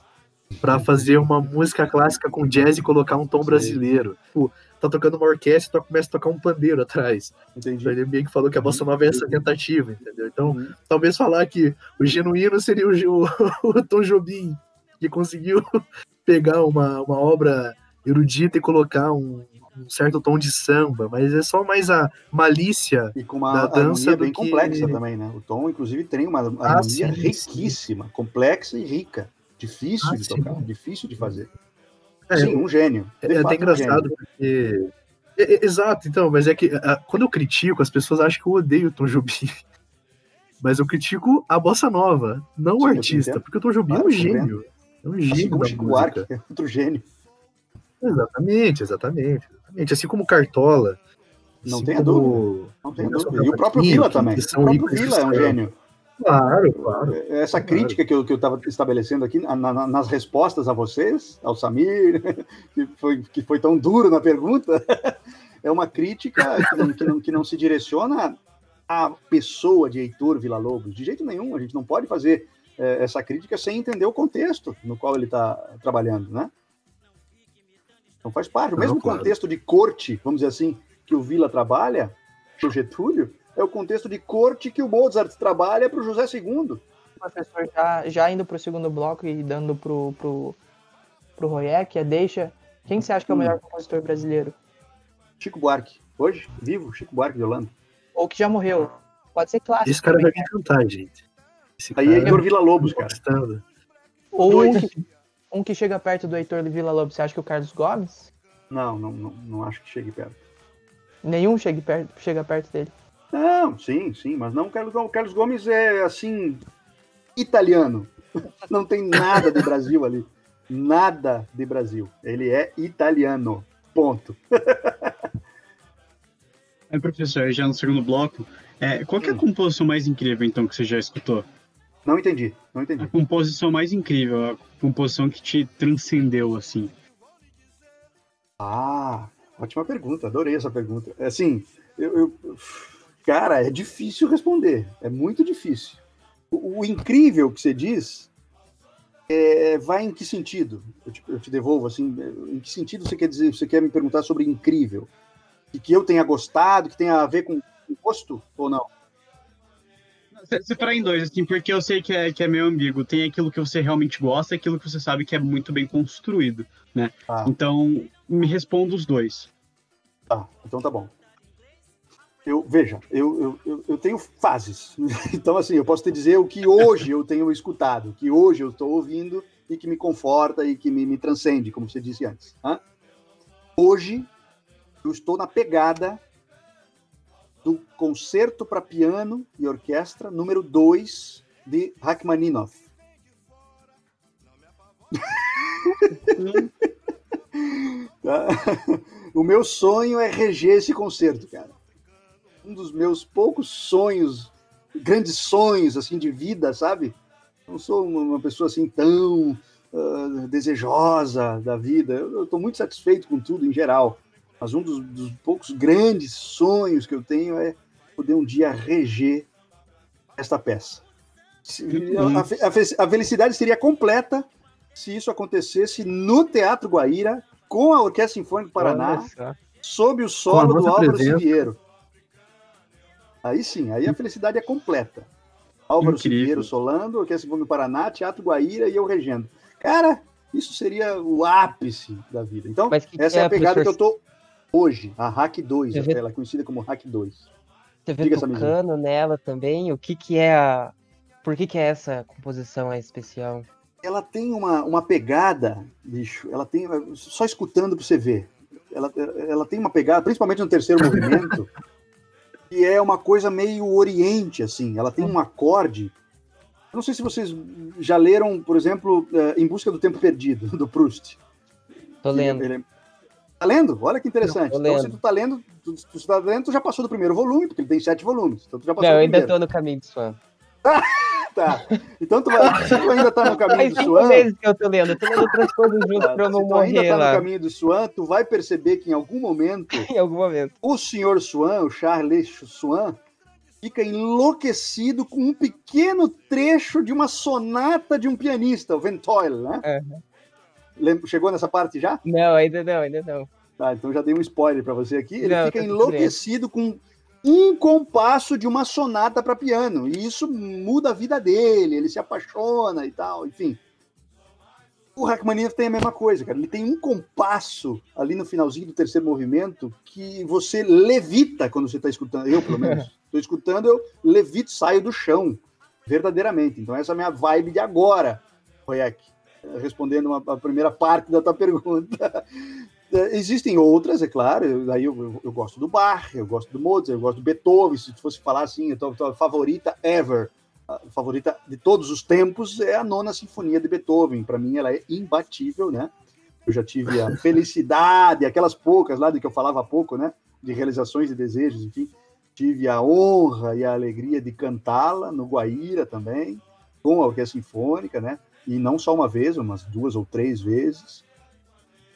para fazer uma música clássica com jazz e colocar um tom brasileiro. Tipo, tá tocando uma orquestra e começa a tocar um pandeiro atrás. Entendi. Então ele meio que falou que a bossa nova é essa tentativa, entendeu? Então, Uhum. talvez falar que o genuíno seria o, o, Tom Jobim, que conseguiu pegar uma, uma obra erudita e colocar um, um certo tom de samba, mas é só mais a malícia. E com uma da dança bem que- complexa também, né? O tom, inclusive, tem uma harmonia Ah, sim, sim. riquíssima, complexa e rica. Difícil Ah, de sim. tocar, difícil de fazer. É, Sim, um gênio. é, De é fato, até um engraçado gênio. porque. é- é- exato, então, mas é que ah, quando eu critico, as pessoas acham que eu odeio o Tom Jobim. Mas eu critico a bossa nova, não Sim, o artista, porque o Tom Jobim Claro, é um gênio. É um gênio Assim como. Buarque, é outro gênio. Exatamente, exatamente, exatamente. Assim como Cartola. Não assim tenha como dúvida. Não tem dúvida. E o próprio Vila também. O próprio Vila é um gênio. Claro, claro. Essa Claro. crítica que eu que eu estava estabelecendo aqui na- na- nas respostas a vocês, ao Samir, que foi, que foi tão duro na pergunta, é uma crítica que não, que não, que não se direciona à pessoa de Heitor Villa-Lobos. De jeito nenhum, a gente não pode fazer eh, essa crítica sem entender o contexto no qual ele está trabalhando, né? Então faz parte. O Não, mesmo claro. contexto de corte, vamos dizer assim, que o Vila trabalha, o Getúlio, é o contexto de corte que o Mozart trabalha para o José II. professor, já, já indo pro segundo bloco e dando pro, pro, pro Royek, a deixa. Quem que você acha que é o Hum. melhor compositor brasileiro? Chico Buarque. Hoje, vivo, Chico Buarque de Holanda. Ou que já morreu? Pode ser clássico. Esse cara vai também, me encantar, gente. Esse Aí é Heitor Villa-Lobos, cara. gostando. Ou um que, um que chega perto do Heitor Villa Lobos. Você acha que o Carlos Gomes? Não, não, não, não acho que chegue perto. Nenhum chega perto, chega perto dele. Não, sim, sim, mas não o Carlos Gomes. O Carlos Gomes é, assim, italiano. Não tem nada de Brasil ali. Nada de Brasil. Ele é italiano. Ponto. Aí, professor, já no segundo bloco, é, qual que é a composição mais incrível, então, que você já escutou? Não entendi, não A entendi. composição mais incrível, a composição que te transcendeu, assim. Ah, ótima pergunta, adorei essa pergunta. Assim, eu, eu- cara, é difícil responder, é muito difícil. O, o incrível que você diz é, vai em que sentido? Eu te, eu te devolvo assim, em que sentido você quer dizer? Você quer me perguntar sobre incrível? E que eu tenha gostado, que tenha a ver com com gosto ou não? Se- Separar em dois, assim, porque eu sei que é, que é meio ambíguo. Tem aquilo que você realmente gosta e aquilo que você sabe que é muito bem construído, né? Ah. Então, me responda os dois. Tá, então tá bom. Eu, veja, eu, eu, eu, tenho fases. Então, assim, eu posso te dizer o que hoje eu tenho escutado, o que hoje eu estou ouvindo e que me conforta e que me, me transcende, como você disse antes. hã? Hoje, eu estou na pegada do concerto para piano e orquestra número 2 de Rachmaninoff. Tá? O meu sonho é reger esse concerto, cara. Um dos meus poucos sonhos, grandes sonhos assim de vida, sabe? Não sou uma pessoa assim tão ah, desejosa da vida. Eu estou muito satisfeito com tudo em geral. Mas um dos, dos poucos grandes sonhos que eu tenho é poder um dia reger esta peça. Se- a, a a felicidade seria completa se isso acontecesse no Teatro Guaíra, com a Orquestra Sinfônica do Paraná, sob o solo do Álvaro presença. Siviero. Aí sim, aí a felicidade é completa. Álvaro. Siviero solando, Orquestra Sinfônica do Paraná, Teatro Guaíra e eu regendo. Cara, isso seria o ápice da vida. Então, essa é a pegada que eu professor? tô hoje, a Hack 2, Você vê- ela é conhecida como Hack 2. Você vê tocando nela também? O que que é a... Por que que é essa composição é especial? ela tem uma, uma pegada, bicho, ela tem, só escutando pra você ver, ela, ela tem uma pegada, principalmente no terceiro movimento, que é uma coisa meio oriente, assim, ela tem um acorde, eu não sei se vocês já leram, por exemplo, eh, Em Busca do Tempo Perdido, do Proust. Tô lendo. Ele- Tá lendo? Olha que interessante. Tô então, se tu tá lendo, tu, tu tá lendo, tu já passou do primeiro volume, porque ele tem sete volumes, então tu já passou Não, eu ainda primeiro. tô no caminho do Swan. Tá. Então tu, vai, se tu ainda tá no caminho Faz do Swan, meses que eu tô lendo. Eu tô lendo outras coisas junto Tá, pra eu se não tu ainda tá no caminho do Swan, tu vai perceber que em algum momento em algum momento. o senhor Swan, o Charles Swan, fica enlouquecido com um pequeno trecho de uma sonata de um pianista, o Ventole, né? Chegou nessa parte já? Não, ainda não, ainda não. Tá, então já dei um spoiler para você aqui. Ele Não, fica tá enlouquecido com um compasso de uma sonata para piano. E isso muda a vida dele, ele se apaixona e tal, enfim. O Rachmaninoff tem a mesma coisa, cara. Ele tem um compasso ali no finalzinho do terceiro movimento que você levita quando você está escutando. Eu, pelo menos, estou escutando, eu levito, saio do chão, verdadeiramente. Então, essa é a minha vibe de agora, Royek. Respondendo uma- a primeira parte da tua pergunta. É, Existem outras, é claro. eu- Aí eu, eu- eu gosto do Bach, eu gosto do Mozart, eu gosto do Beethoven. Se fosse falar assim, a tua, tua favorita ever, a favorita de todos os tempos é a nona sinfonia de Beethoven. Para mim, ela é imbatível, né? Eu já tive a felicidade, aquelas poucas lá de que eu falava há pouco, né? De realizações e desejos, enfim. Tive a honra e a alegria de cantá-la no Guaíra também, com a Orquestra Sinfônica, né? E não só uma vez, umas duas ou três vezes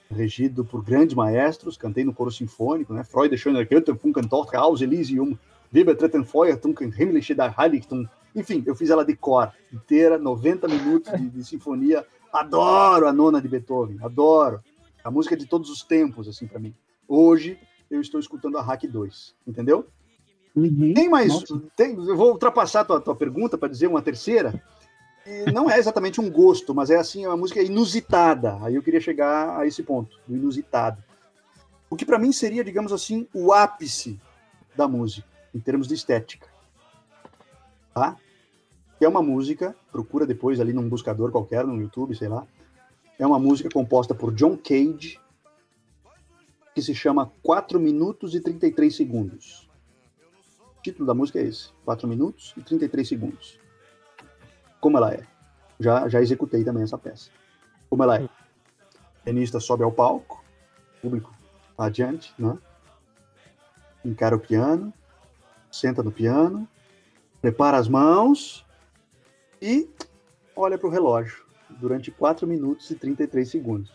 regido por grandes maestros, cantei no coro sinfônico, né? Freude schöner Goethe, Funkentor, Haus Elysium, Liebe treten Feuer, Tunken Himmlische der Heiligtum. Enfim, eu fiz ela de cor, inteira, 90 minutos de, de sinfonia. Adoro a nona de Beethoven, adoro. A música de todos os tempos, assim, para mim. Hoje, eu estou escutando a Hack 2, entendeu? Tem mais. Tem, eu vou ultrapassar a tua, tua pergunta para dizer uma terceira. E não é exatamente um gosto, mas é assim, uma música inusitada. Aí eu queria chegar a esse ponto, do inusitado. O que para mim seria, digamos assim, o ápice da música, em termos de estética. Tá? É uma música, procura depois ali num buscador qualquer, no YouTube, sei lá. É uma música composta por John Cage, que se chama 4 minutos e 33 segundos. O título da música é esse: 4 minutos e 33 segundos. Como ela é? Já, já executei também essa peça. Como ela é? O pianista sobe ao palco, público adiante, né? encara o piano, senta no piano, prepara as mãos e olha para o relógio durante 4 minutos e 33 segundos.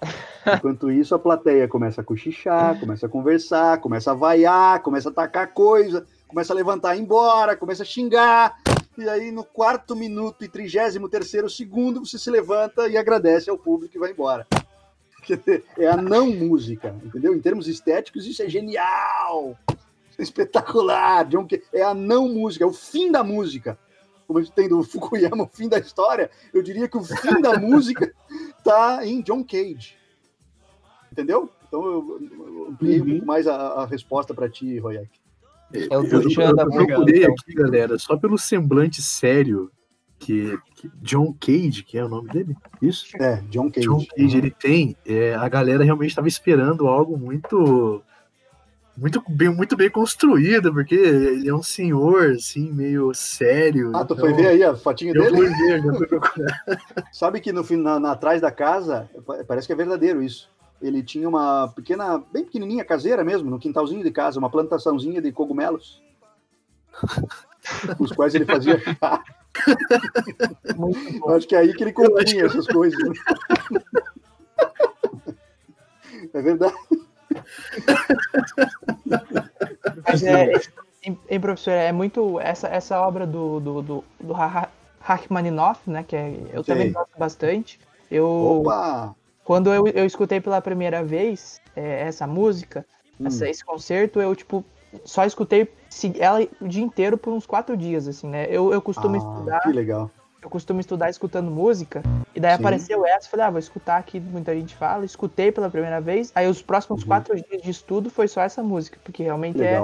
Enquanto isso, a plateia começa a cochichar, começa a conversar, começa a vaiar, começa a tacar coisa, começa a levantar embora, começa a xingar. E aí, no quarto minuto e trigésimo terceiro segundo, você se levanta e agradece ao público e vai embora. É a não música, entendeu? Em termos estéticos, isso é genial! Isso é espetacular! John Cage. É a não música, é o fim da música. Como a gente tem do Fukuyama, o fim da história, eu diria que o fim da música tá em John Cage. Entendeu? Então eu, eu ampliei um Uhum. pouco mais a, a resposta para ti, Royak. É o Eu, eu, da eu procurei então. aqui, galera, só pelo semblante sério que, que John Cage, que é o nome dele, isso? É, John Cage. John Cage ele tem, é, a galera realmente estava esperando algo muito muito bem, muito bem construído, porque ele é um senhor, assim, meio sério. Ah, tu então, foi ver aí a fotinha Eu dele? fui ver, já fui procurar. Sabe que no fim, na, na- atrás da casa, pa- parece que é verdadeiro isso. Ele tinha uma pequena, bem pequenininha, caseira mesmo, no quintalzinho de casa, uma plantaçãozinha de cogumelos, os quais ele fazia acho que é aí que ele compunha que- essas coisas. né? É verdade. Mas é, em, em, professor, é muito. Essa, essa obra do, do, do, do Rachmaninoff, né? Que é- eu também Sei. gosto bastante. Eu, Opa! Quando eu, eu escutei pela primeira vez é, essa música, Hum. essa- esse concerto, eu, tipo, só escutei ela o dia inteiro por uns quatro dias, assim, né? Eu, eu costumo Ah, estudar, que legal. eu costumo estudar escutando música, e daí Sim. apareceu essa, falei, ah, vou escutar aqui, muita gente fala, escutei pela primeira vez, aí os próximos Uhum. quatro dias de estudo foi só essa música, porque realmente é,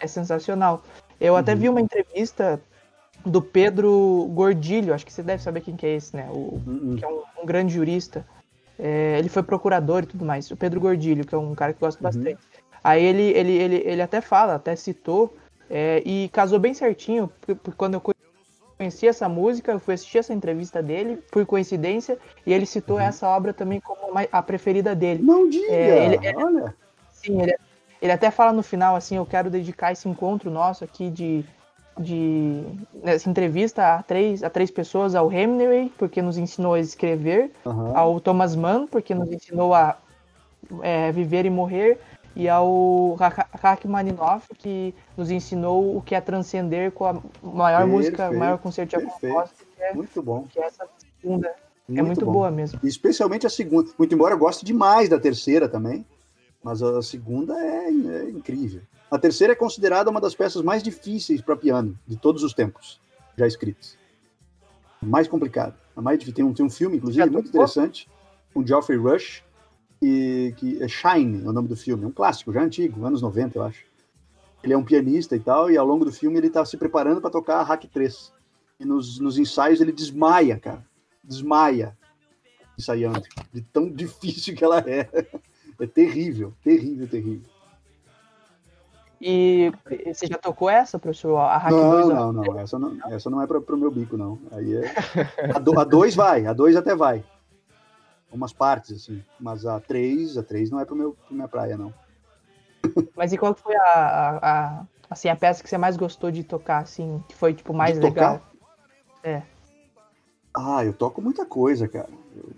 é sensacional. Eu até Uhum. vi uma entrevista do Pedro Gordilho, acho que você deve saber quem que é esse, né? O, Hum, hum. que é um, um grande jurista. É, ele foi procurador e tudo mais. O Pedro Gordilho, que é um cara que eu gosto Uhum. bastante. Aí ele, ele, ele, ele até fala, até citou, é, e casou bem certinho, porque, porque quando eu conheci essa música, eu fui assistir essa entrevista dele, por coincidência, e ele citou Uhum. essa obra também como a preferida dele. Não diga! É, ele- ele- Olha. Sim, ele, ele até fala no final assim, eu quero dedicar esse encontro nosso aqui de, de nessa entrevista a três, a três pessoas, ao Hemingway, porque nos ensinou a escrever, Aham. ao Thomas Mann, porque nos ensinou a é, viver e morrer, e ao Ra- Rachmaninoff, que nos ensinou o que é transcender com a maior música, o Perfeito, maior concerto de perfeito. composta, que é, Muito bom. que é essa segunda. é muito bom. boa mesmo. Especialmente a segunda. Muito embora eu goste demais da terceira também. Mas a segunda é, é incrível. A terceira é considerada uma das peças mais difíceis para piano de todos os tempos já escritas. Mais complicada. A mais difícil. Tem um, tem um filme, inclusive, muito interessante, com Geoffrey Rush, e, que é Shine, é o nome do filme. É um clássico, já antigo, anos 90, eu acho. Ele é um pianista e tal, e ao longo do filme ele está se preparando para tocar a Hack 3. E nos, nos ensaios ele desmaia, cara. Desmaia ensaiando. De tão difícil que ela é. É terrível, terrível, terrível. E você já tocou essa, professor? A Hack Não, 2 não, não. Essa não, essa não é para o meu bico, não. Aí é. A, do, a dois vai, a dois até vai. Umas partes, assim. Mas a três, a três não é para meu pra minha praia, não. Mas e qual foi a, a, a- assim, a peça que você mais gostou de tocar, assim, que foi, tipo, mais De legal? tocar? É. Ah, eu toco muita coisa, cara.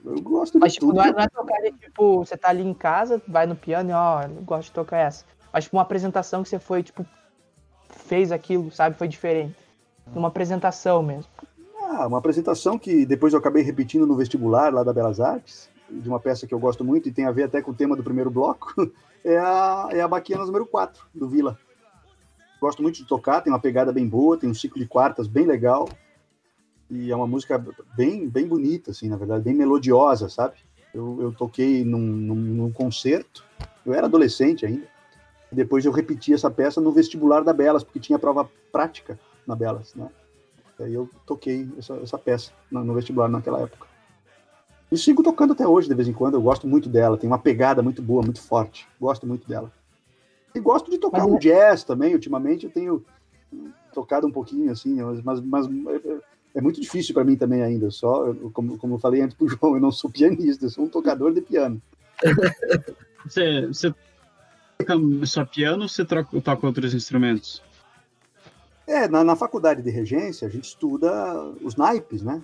Eu, eu gosto de Mas, tipo, tudo. não é, não é tocar de, tipo, você tá ali em casa, vai no piano e, ó, eu gosto de tocar essa. Mas, tipo, uma apresentação que você foi, tipo, fez aquilo, sabe? Foi diferente. Uma apresentação mesmo. Ah, uma apresentação que depois eu acabei repetindo no vestibular lá da Belas Artes, de uma peça que eu gosto muito e tem a ver até com o tema do primeiro bloco, é a, é a Baquianas número 4, do Vila. Gosto muito de tocar, tem uma pegada bem boa, tem um ciclo de quartas bem legal, e é uma música bem, bem bonita, assim, na verdade, bem melodiosa, sabe? Eu, eu toquei num, num, num concerto, eu era adolescente ainda, depois eu repeti essa peça no vestibular da Belas, porque tinha prova prática na Belas, né? E aí eu toquei essa, essa peça no, no vestibular naquela época. E sigo tocando até hoje, de vez em quando. Eu gosto muito dela. Tem uma pegada muito boa, muito forte. Gosto muito dela. E gosto de tocar Mas um é- jazz também. Ultimamente eu tenho tocado um pouquinho, assim, mas, mas é- é muito difícil para mim também ainda. Só, eu- como, como eu falei antes pro João, eu não sou pianista, eu sou um tocador de piano. Você, só piano ou você troca, toca outros instrumentos? É, na, na faculdade de regência, a gente estuda os naipes, né?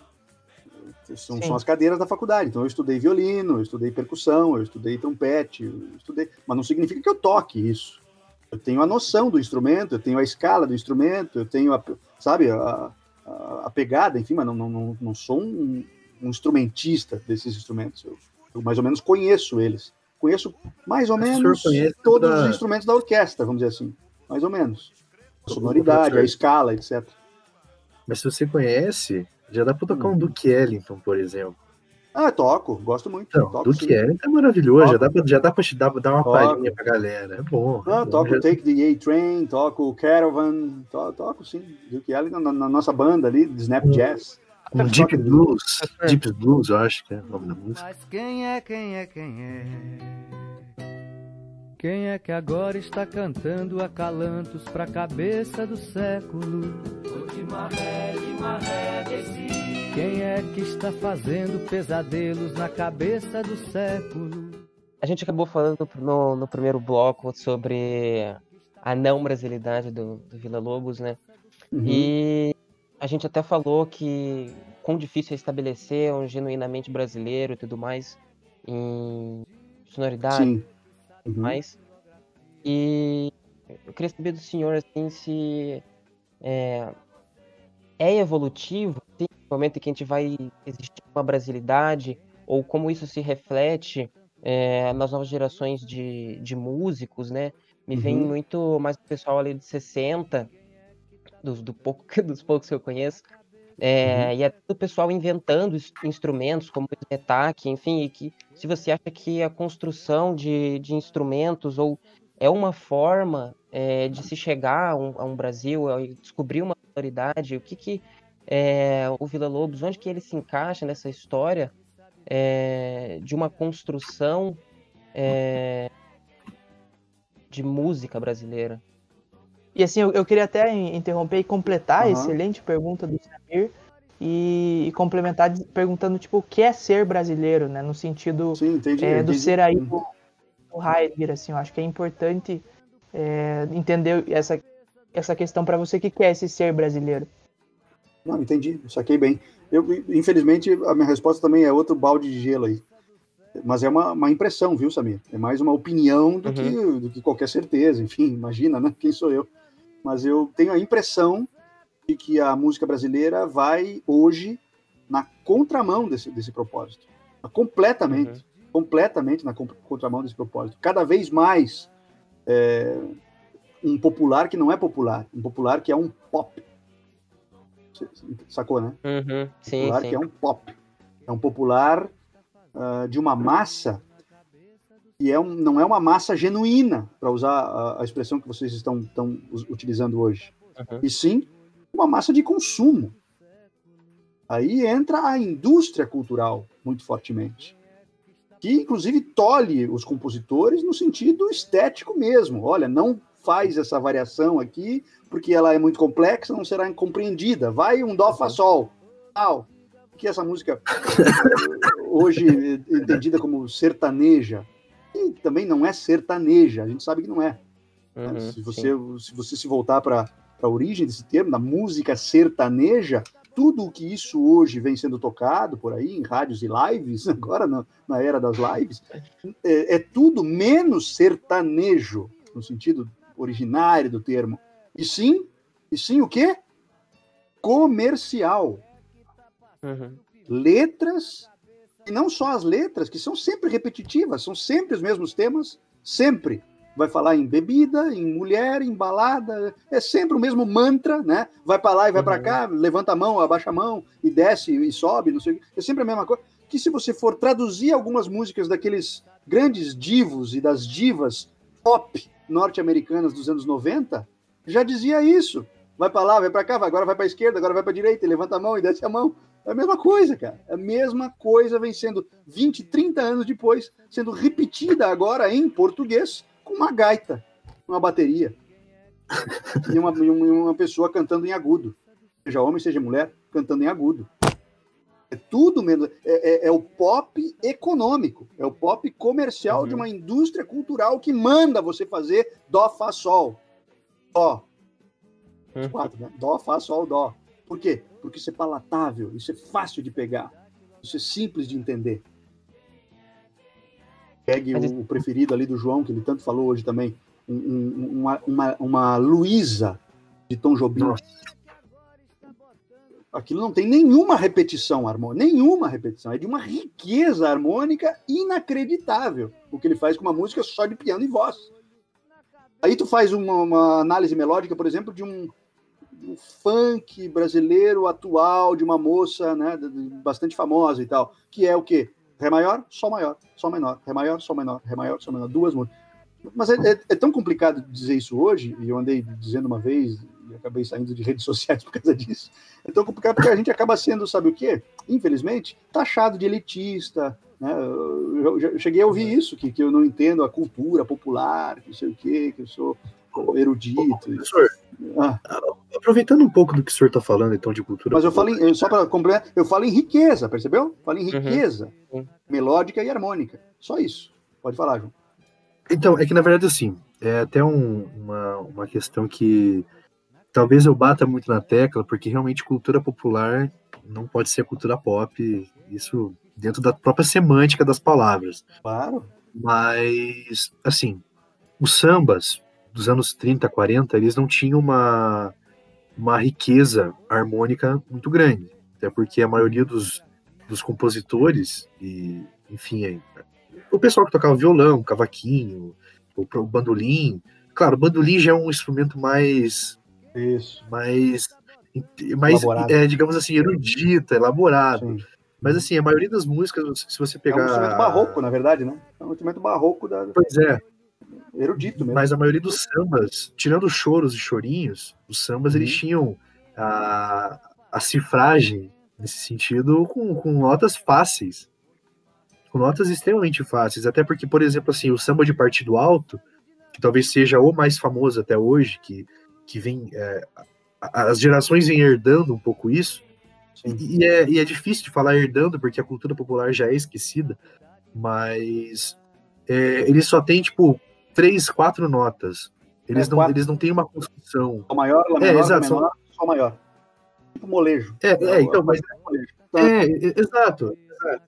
São, são as cadeiras da faculdade. Então, eu estudei violino, eu estudei percussão, eu estudei trompete, eu estudei... mas não significa que eu toque isso. Eu tenho a noção do instrumento, eu tenho a escala do instrumento, eu tenho, a, sabe, a, a, a pegada, enfim, mas não, não, não, não sou um, um instrumentista desses instrumentos. Eu, eu mais ou menos conheço eles. Conheço mais ou menos todos da- os instrumentos da orquestra, vamos dizer assim. Mais ou menos. A sonoridade, a escala, etc. Mas se você conhece, já dá pra tocar Hum. um Duke Ellington, por exemplo. Ah, toco, gosto muito. Então, toco, Duke sim. Ellington é maravilhoso, Toco. já dá pra, já dá pra te dar, dar uma Toco. palhinha pra galera. É bom. é Ah, bom. toco Já- Take the A-Train, toco Caravan, to, toco sim. Duke Ellington na, na nossa banda ali, de Snap Hum. Jazz. Um Deep Blues. Deep Blues, eu acho que é o nome da música. Mas quem é, quem é, quem é? Quem é que agora está cantando acalantos pra cabeça do século? Quem é que está fazendo pesadelos na cabeça do século? A gente acabou falando no, no primeiro bloco sobre a não brasilidade do, do Vila Lobos, né? Uhum. E a gente até falou que quão difícil é estabelecer um genuinamente brasileiro e tudo mais em sonoridade Sim. e tudo Uhum. mais. E eu queria saber do senhor assim se é, é evolutivo, sim, no momento em que a gente vai existir uma brasilidade, ou como isso se reflete é, nas novas gerações de, de músicos, né? Me vem Uhum. muito mais do pessoal ali de 60, dos, do pouco, dos poucos que eu conheço, é, e é tudo o pessoal inventando ins- instrumentos como o Smetak, enfim, e que se você acha que a construção de, de instrumentos ou é uma forma é, de se chegar a um, a um Brasil, a descobrir uma autoridade, o que que é, o Vila Lobos, onde que ele se encaixa nessa história é, de uma construção é, de música brasileira? E assim, eu, eu queria até in- interromper e completar a Aham. excelente pergunta do Samir e, e complementar perguntando, tipo, o que é ser brasileiro, né? No sentido Sim, entendi. é, do entendi. ser aí Uhum. do, do Heidegger, assim, eu acho que é importante é, entender essa, essa questão para você, o que que é esse ser brasileiro? Não, entendi, saquei bem. Eu, infelizmente, a minha resposta também é outro balde de gelo aí. Mas é uma, uma impressão, viu, Samir? É mais uma opinião do, Uhum. que, do que qualquer certeza. Enfim, imagina, né? Quem sou eu? Mas eu tenho a impressão de que a música brasileira vai hoje na contramão desse, desse propósito. Completamente. Completamente na con- contramão desse propósito. Cada vez mais é, um popular que não é popular. Um popular que é um pop. Sacou, né? Uhum, sim, popular sim. que é um pop. É um popular ah, de uma massa que é um, não é uma massa genuína, para usar a, a expressão que vocês estão, estão utilizando hoje. Uhum. E sim uma massa de consumo. Aí entra a indústria cultural muito fortemente. Que, inclusive, tolhe os compositores no sentido estético mesmo. Olha, não faz essa variação aqui, porque ela é muito complexa, não será compreendida. Vai um dó, fá, sol. Tal. Que essa música, hoje entendida como sertaneja, também não é sertaneja, a gente sabe que não é. né? Uhum, se, sim. você, se você se voltar para a origem desse termo, da música sertaneja, tudo o que isso hoje vem sendo tocado por aí, em rádios e lives, agora na, na era das lives, é, é tudo menos sertanejo, no sentido originário do termo. E sim, e sim o quê? Comercial. Uhum. Letras, e não só as letras, que são sempre repetitivas, são sempre os mesmos temas, sempre. Vai falar em bebida, em mulher, em balada, é sempre o mesmo mantra, né? Vai para lá e vai para Uhum. cá, levanta a mão, abaixa a mão e desce e sobe, não sei o quê. É sempre a mesma coisa. Que se você for traduzir algumas músicas daqueles grandes divos e das divas pop norte-americanas dos anos 90, já dizia isso. Vai para lá, vai para cá, vai- agora vai para esquerda, agora vai para direita, levanta a mão e desce a mão. É a mesma coisa, cara. A mesma coisa vem sendo 20, 30 anos depois, sendo repetida agora em português com uma gaita, uma bateria. E uma, uma- pessoa cantando em agudo. Seja homem, seja mulher, cantando em agudo. É tudo menos. É, é- é o pop econômico, é o pop comercial Uhum. de uma indústria cultural que manda você fazer dó, fá, sol. Dó. Os Uhum. quatro, né? Dó, fá, sol, dó. Por quê? Porque isso é palatável, isso é fácil de pegar, isso é simples de entender. Pegue o, o preferido ali do João, que ele tanto falou hoje também, um- um- uma, uma, uma Luísa de Tom Jobim. Nossa. Aquilo não tem nenhuma repetição harmônica, nenhuma repetição, é de uma riqueza harmônica inacreditável, o que ele faz com uma música só de piano e voz. Aí tu faz uma, uma análise melódica, por exemplo, de um, um funk brasileiro atual, de uma moça né, bastante famosa e tal, que é o quê? Ré maior, Sol maior, Sol menor, Ré maior, Sol menor, Ré maior, Sol menor, duas músicas. Mas é, é- é tão complicado dizer isso hoje, e eu andei dizendo uma vez, e acabei saindo de redes sociais por causa disso. É tão complicado porque a gente acaba sendo, sabe o quê? Infelizmente, taxado de elitista. Né? Eu, eu- eu cheguei a ouvir isso, que, que eu não entendo a cultura popular, que não sei o quê, que eu sou erudito. Professor, Ah, aproveitando um pouco do que o senhor está falando, então, de cultura. mas eu falo, eu- só para complementar, eu falo em riqueza, percebeu? Falo em Uhum. riqueza, Sim. melódica e harmônica. Só isso. Pode falar, João. Então, é que na verdade, assim, é até um- uma, uma questão que talvez eu bata muito na tecla, porque realmente cultura popular não pode ser cultura pop, isso dentro da própria semântica das palavras. Claro. Mas, assim, os sambas dos anos 30, 40, eles não tinham uma, uma riqueza harmônica muito grande. Até porque a maioria dos, dos compositores, e, enfim, é, o pessoal que tocava violão, cavaquinho, o, o bandolim. Claro, o bandolim já é um instrumento mais. Isso. mais, mais é, digamos assim, erudita, elaborado. Sim. Mas assim, a maioria das músicas, se você É pegar. um instrumento barroco, na verdade, né? É um instrumento barroco da... Pois é, erudito mesmo. mas a maioria dos sambas, tirando os choros e chorinhos, os sambas eles Uhum. tinham a, a cifragem, nesse sentido, com, com notas fáceis. Com notas extremamente fáceis. Até porque, por exemplo, assim, o samba de partido alto, que talvez seja o mais famoso até hoje, que, que vem. é, as gerações vêm herdando um pouco isso. E é, e é difícil de falar herdando, porque a cultura popular já é esquecida, mas é, eles só têm, tipo, três, quatro notas. Eles, É, não, quatro. eles não têm uma construção. Sol maior, Lá É, menor, Lá exato, só- menor, Sol maior. Tipo molejo. É, é, então, mas. Molejo. É, é, exato. exato.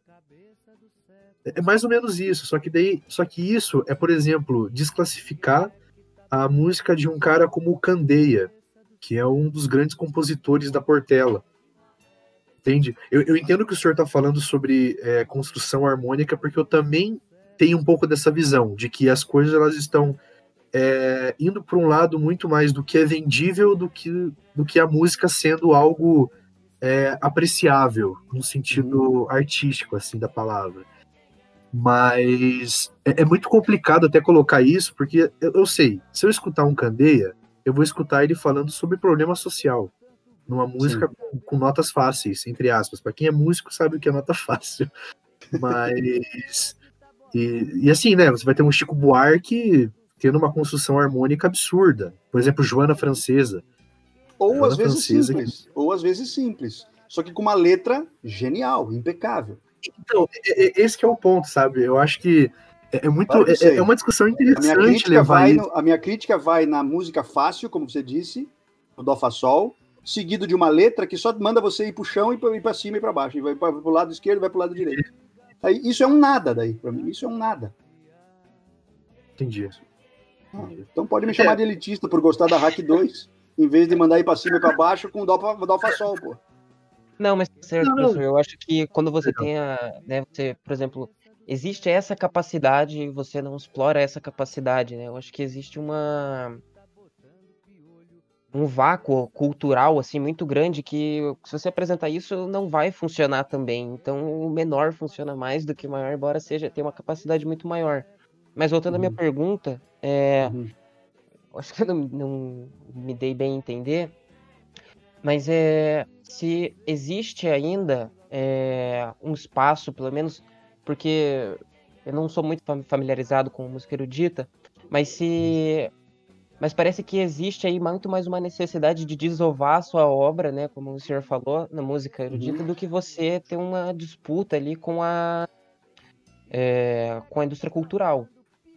É mais ou menos isso, só que daí, só que isso é, por exemplo, desclassificar a música de um cara como o Candeia, que é um dos grandes compositores da Portela. Entende? Eu, eu entendo que o senhor está falando sobre é, construção harmônica, porque eu também tenho um pouco dessa visão de que as coisas elas estão é, indo para um lado muito mais do que é vendível do que, do que a música sendo algo é, apreciável no sentido artístico assim da palavra. Mas é, é muito complicado até colocar isso, porque eu, eu sei, se eu escutar um Candeia, eu vou escutar ele falando sobre problema social, numa música com, com notas fáceis, entre aspas. Para quem é músico sabe o que é nota fácil. Mas e, e assim, né? Você vai ter um Chico Buarque tendo uma construção harmônica absurda. Por exemplo, Joana Francesa. Ou Joana às vezes simples. Ou às vezes simples. Só que com uma letra genial, impecável. Então, esse que é o ponto, sabe? Eu acho que é, é muito. Que é- é, uma discussão A minha, interessante crítica vai isso. no- a minha crítica vai na música fácil, como você disse, no Dó Fá Sol, seguido de uma letra que só manda você ir pro chão e para cima e para baixo. E vai para o lado esquerdo e vai pro lado direito. Aí, isso é um nada daí, para mim. Isso é um nada. Entendi. Então pode me chamar de elitista por gostar da Hack 2, em vez de mandar ir para cima e para baixo com Dó, Fá- Dó Fá Sol, pô. Não, mas certo, Não, não. professor, eu acho que quando você tem a, né, você, por exemplo, existe essa capacidade e você não explora essa capacidade, né? Eu acho que existe uma um vácuo cultural assim muito grande que se você apresentar isso não vai funcionar também. Então o menor funciona mais do que o maior, embora seja tenha uma capacidade muito maior. Mas voltando à minha Uhum. pergunta, é, Uhum. acho que eu não, não me dei bem a entender, mas é se existe ainda é, um espaço, pelo menos, porque eu não sou muito fam- familiarizado com música erudita, mas se mas parece que existe aí muito mais uma necessidade de desovar a sua obra, né, como o senhor falou, na música erudita, do que você ter uma disputa ali com a é, com a indústria cultural.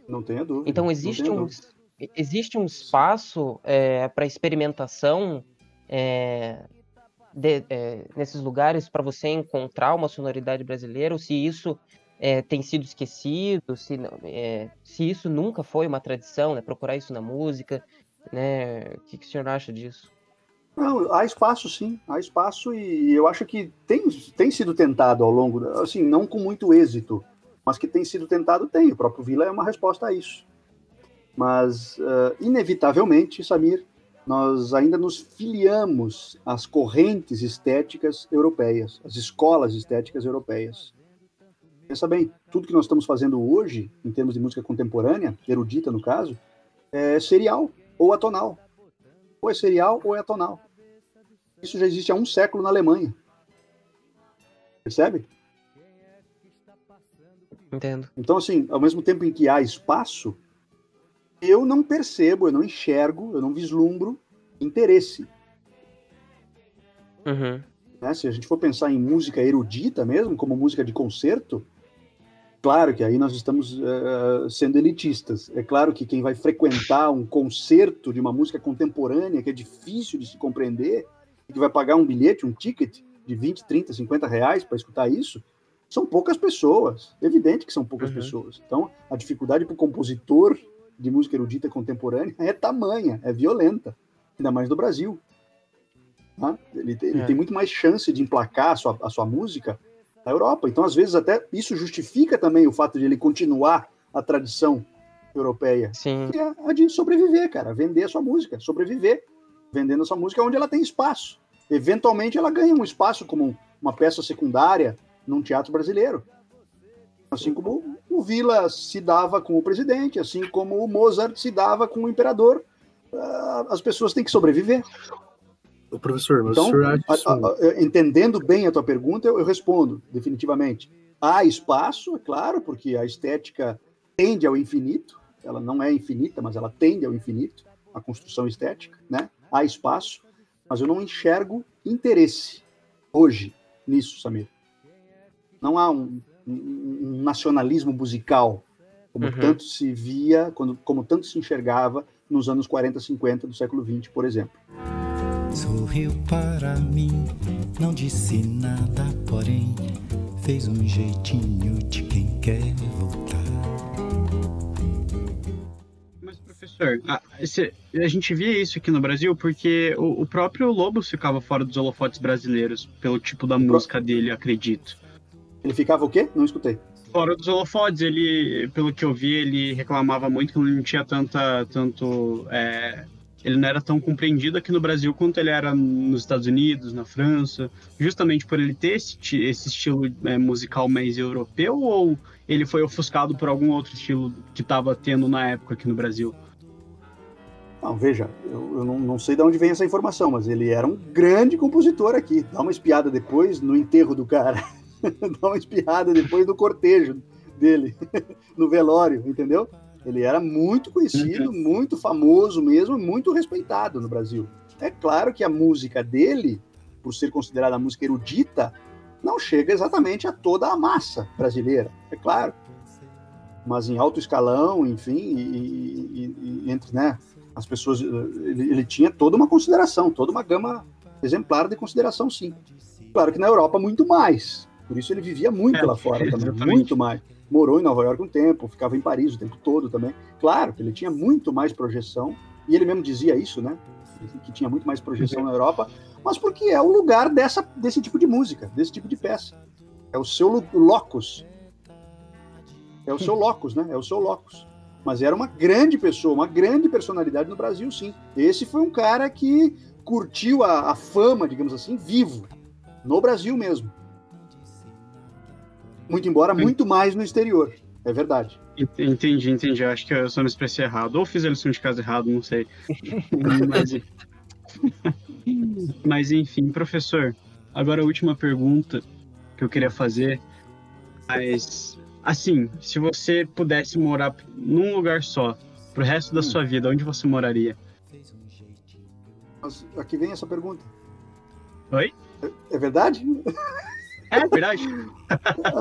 Não tenha dúvida. Então existe um, dúvida. existe um espaço para experimentação é, de- é, nesses lugares para você encontrar uma sonoridade brasileira, ou se isso é, tem sido esquecido, se, é, se isso nunca foi uma tradição, né, procurar isso na música, né? O que, que o senhor acha disso? Não, há espaço sim, há espaço e eu acho que tem, tem sido tentado ao longo, assim, não com muito êxito, mas que tem sido tentado, tem. O próprio Vila é uma resposta a isso. Mas, eh, inevitavelmente, Samir, nós ainda nos filiamos às correntes estéticas europeias, às escolas estéticas europeias. Pensa bem, tudo que nós estamos fazendo hoje, em termos de música contemporânea, erudita no caso, é serial ou atonal. Ou é serial ou é atonal. Isso já existe há um século na Alemanha. Percebe? Entendo. Então, assim, ao mesmo tempo em que há espaço, eu não percebo, eu não enxergo, eu não vislumbro interesse. Uhum. né? Se a gente for pensar em música erudita mesmo, como música de concerto, claro que aí nós estamos eh, sendo elitistas. É claro que quem vai frequentar um concerto de uma música contemporânea, que é difícil de se compreender, e que vai pagar um bilhete, um ticket de 20, 30, 50 reais para escutar isso, são poucas pessoas. Evidente que são poucas Uhum. pessoas. Então, a dificuldade para o compositor de música erudita contemporânea é tamanha, é violenta, ainda mais no Brasil. Tá? Ele, tem- ele É. tem muito mais chance de emplacar a sua, a sua música na Europa. Então, às vezes, até isso justifica também o fato de ele continuar a tradição europeia, Sim. que é a de sobreviver, cara, vender a sua música, sobreviver, vendendo a sua música onde ela tem espaço. Eventualmente, ela ganha um espaço como uma peça secundária num teatro brasileiro. Assim como o Vila se dava com o presidente, assim como o Mozart se dava com o imperador. Ah, As pessoas têm que sobreviver. Ô, professor, mas Então, o senhor acha A- a- a- entendendo bem a tua pergunta, eu, eu respondo definitivamente. Há espaço, é claro, porque a estética tende ao infinito. Ela não é infinita, mas ela tende ao infinito, a construção estética, né? Há espaço, mas eu não enxergo interesse hoje nisso, Samir. Não há um, um- um nacionalismo musical como Uhum. tanto se via, quando, como tanto se enxergava nos anos 40, 50 do século 20, por exemplo. Sorriu para mim, não disse nada, porém fez um jeitinho de quem quer voltar. Mas, professor, a, esse- a gente via isso aqui no Brasil porque o, o próprio Lobo ficava fora dos holofotes brasileiros, pelo tipo da música dele, acredito. Ele ficava o quê? Não escutei. Fora dos holofotes, ele, pelo que eu vi, ele reclamava muito que não tinha tanta, tanto, é, ele não era tão compreendido aqui no Brasil quanto ele era nos Estados Unidos, na França, justamente por ele ter esse, esse estilo é, musical mais europeu ou ele foi ofuscado por algum outro estilo que estava tendo na época aqui no Brasil? Não, veja, eu, eu não, não sei de onde vem essa informação, mas ele era um grande compositor aqui. Dá uma espiada depois no enterro do cara. Dá uma espiada depois no cortejo dele, no velório, entendeu? Ele era muito conhecido, muito famoso mesmo, muito respeitado no Brasil. É claro que a música dele, por ser considerada música erudita, não chega exatamente a toda a massa brasileira, é claro. Mas em alto escalão, enfim, e, e- e- entre né, as pessoas, ele, ele tinha toda uma consideração, toda uma gama exemplar de consideração, sim. Claro que na Europa muito mais. Por isso ele vivia muito É, lá fora também, exatamente. muito mais. Morou em Nova York um tempo, ficava em Paris o tempo todo também. Claro que ele tinha muito mais projeção, e ele mesmo dizia isso, né? Que tinha muito mais projeção na Europa, mas porque é o lugar dessa, desse tipo de música, desse tipo de peça. É o seu lo- locus. É o seu locus, né? É o seu locus. Mas era uma grande pessoa, uma grande personalidade no Brasil, sim. Esse foi um cara que curtiu a, a fama, digamos assim, vivo. No Brasil mesmo. Muito embora, muito mais no exterior. É verdade. Ent- Entendi, entendi. Acho que eu só me expressei errado. Ou fiz a lição de casa errado, não sei. Mas, Mas, enfim, professor. Agora a última pergunta que eu queria fazer. Mas, assim, se você pudesse morar num lugar só, pro resto da Hum. sua vida, onde você moraria? Aqui vem essa pergunta. Oi? É, é verdade? É verdade?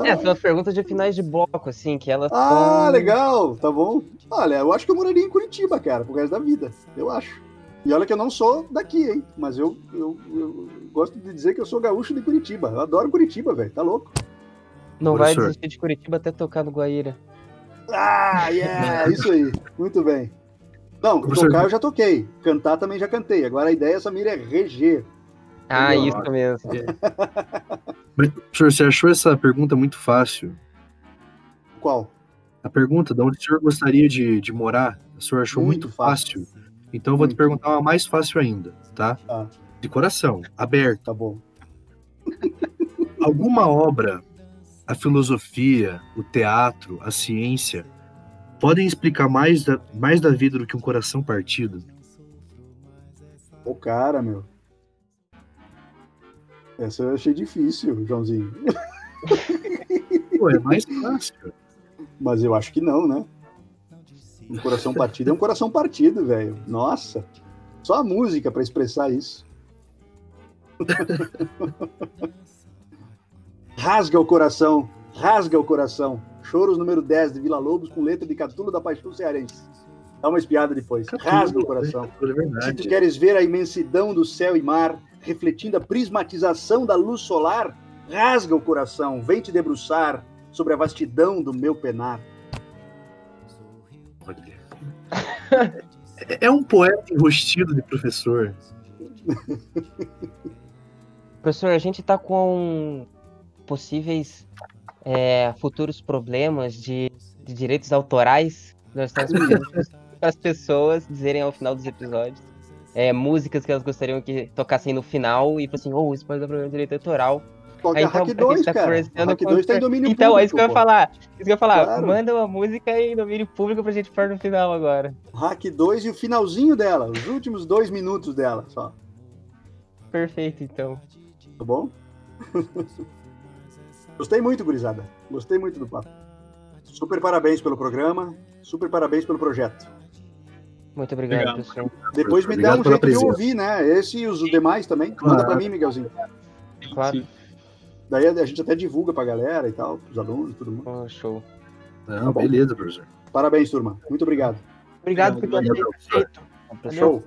É, são as perguntas de finais de bloco, assim, que elas Ah, são... legal, tá bom. Olha, eu acho que eu moraria em Curitiba, cara, pro resto da vida. Eu acho. E olha que eu não sou daqui, hein? Mas eu, eu, eu gosto de dizer que eu sou gaúcho de Curitiba. Eu adoro Curitiba, velho. Tá louco? Não vai desistir de Curitiba até tocar no Guaíra. Ah, yeah! Isso aí. Muito bem. Não, Professor- tocar eu já toquei. Cantar também já cantei. Agora a ideia, Samir, é reger. Ah, Entendeu? isso mesmo. Mas, Professor, você achou essa pergunta muito fácil? Qual? A pergunta de onde o senhor gostaria de, de morar, o senhor achou muito, Muito fácil. Então eu vou te Muito. perguntar uma mais fácil ainda, tá? Tá. De coração, aberto. Tá bom. Alguma obra, a filosofia, o teatro, a ciência, podem explicar mais da, mais da vida do que um coração partido? O cara, meu. Essa eu achei difícil, Joãozinho. Pô, é mais fácil. Mas eu acho que não, né? Um coração partido é um coração partido, velho. Nossa. Só a música pra expressar isso. rasga o coração, rasga o coração, Choros número 10 de Vila Lobos com letra de Catulo da Paixão Cearense. Dá uma espiada depois. Rasga o coração. É Se tu queres ver a imensidão do céu e mar, refletindo a prismatização da luz solar, rasga o coração, vem te debruçar sobre a vastidão do meu penar. É- É um poeta enrostido de professor. Professor, a gente tá com possíveis é, futuros problemas de, de direitos autorais. Nós estamos pedindo para as pessoas dizerem ao final dos episódios é, músicas que elas gostariam que tocassem no final e assim, oh, isso pode dar problema de direito autoral. Toca Aí, a então, Hack a gente 2, tá cara. Hack com 2 tá em domínio Então, público. é isso que eu ia falar. Isso que eu ia falar. Claro. Manda uma música em domínio público pra gente pôr no final agora. Hack 2 e o finalzinho dela, os últimos dois minutos dela só. Perfeito, então. Tá bom? Gostei muito, gurizada. Gostei muito do papo. Super parabéns pelo programa. Super parabéns pelo projeto. Muito obrigado, Obrigado. professor. Depois me dá Obrigado um pela jeito de presença. ouvir, né? Esse e os demais também. Manda Claro. pra mim, Miguelzinho. Claro. Sim. Daí a gente até divulga pra galera e tal, pros alunos e tudo mais. Oh, show. Não, Tá beleza, professor. Parabéns, turma. Muito obrigado. Obrigado por ter Obrigado, feito. Show.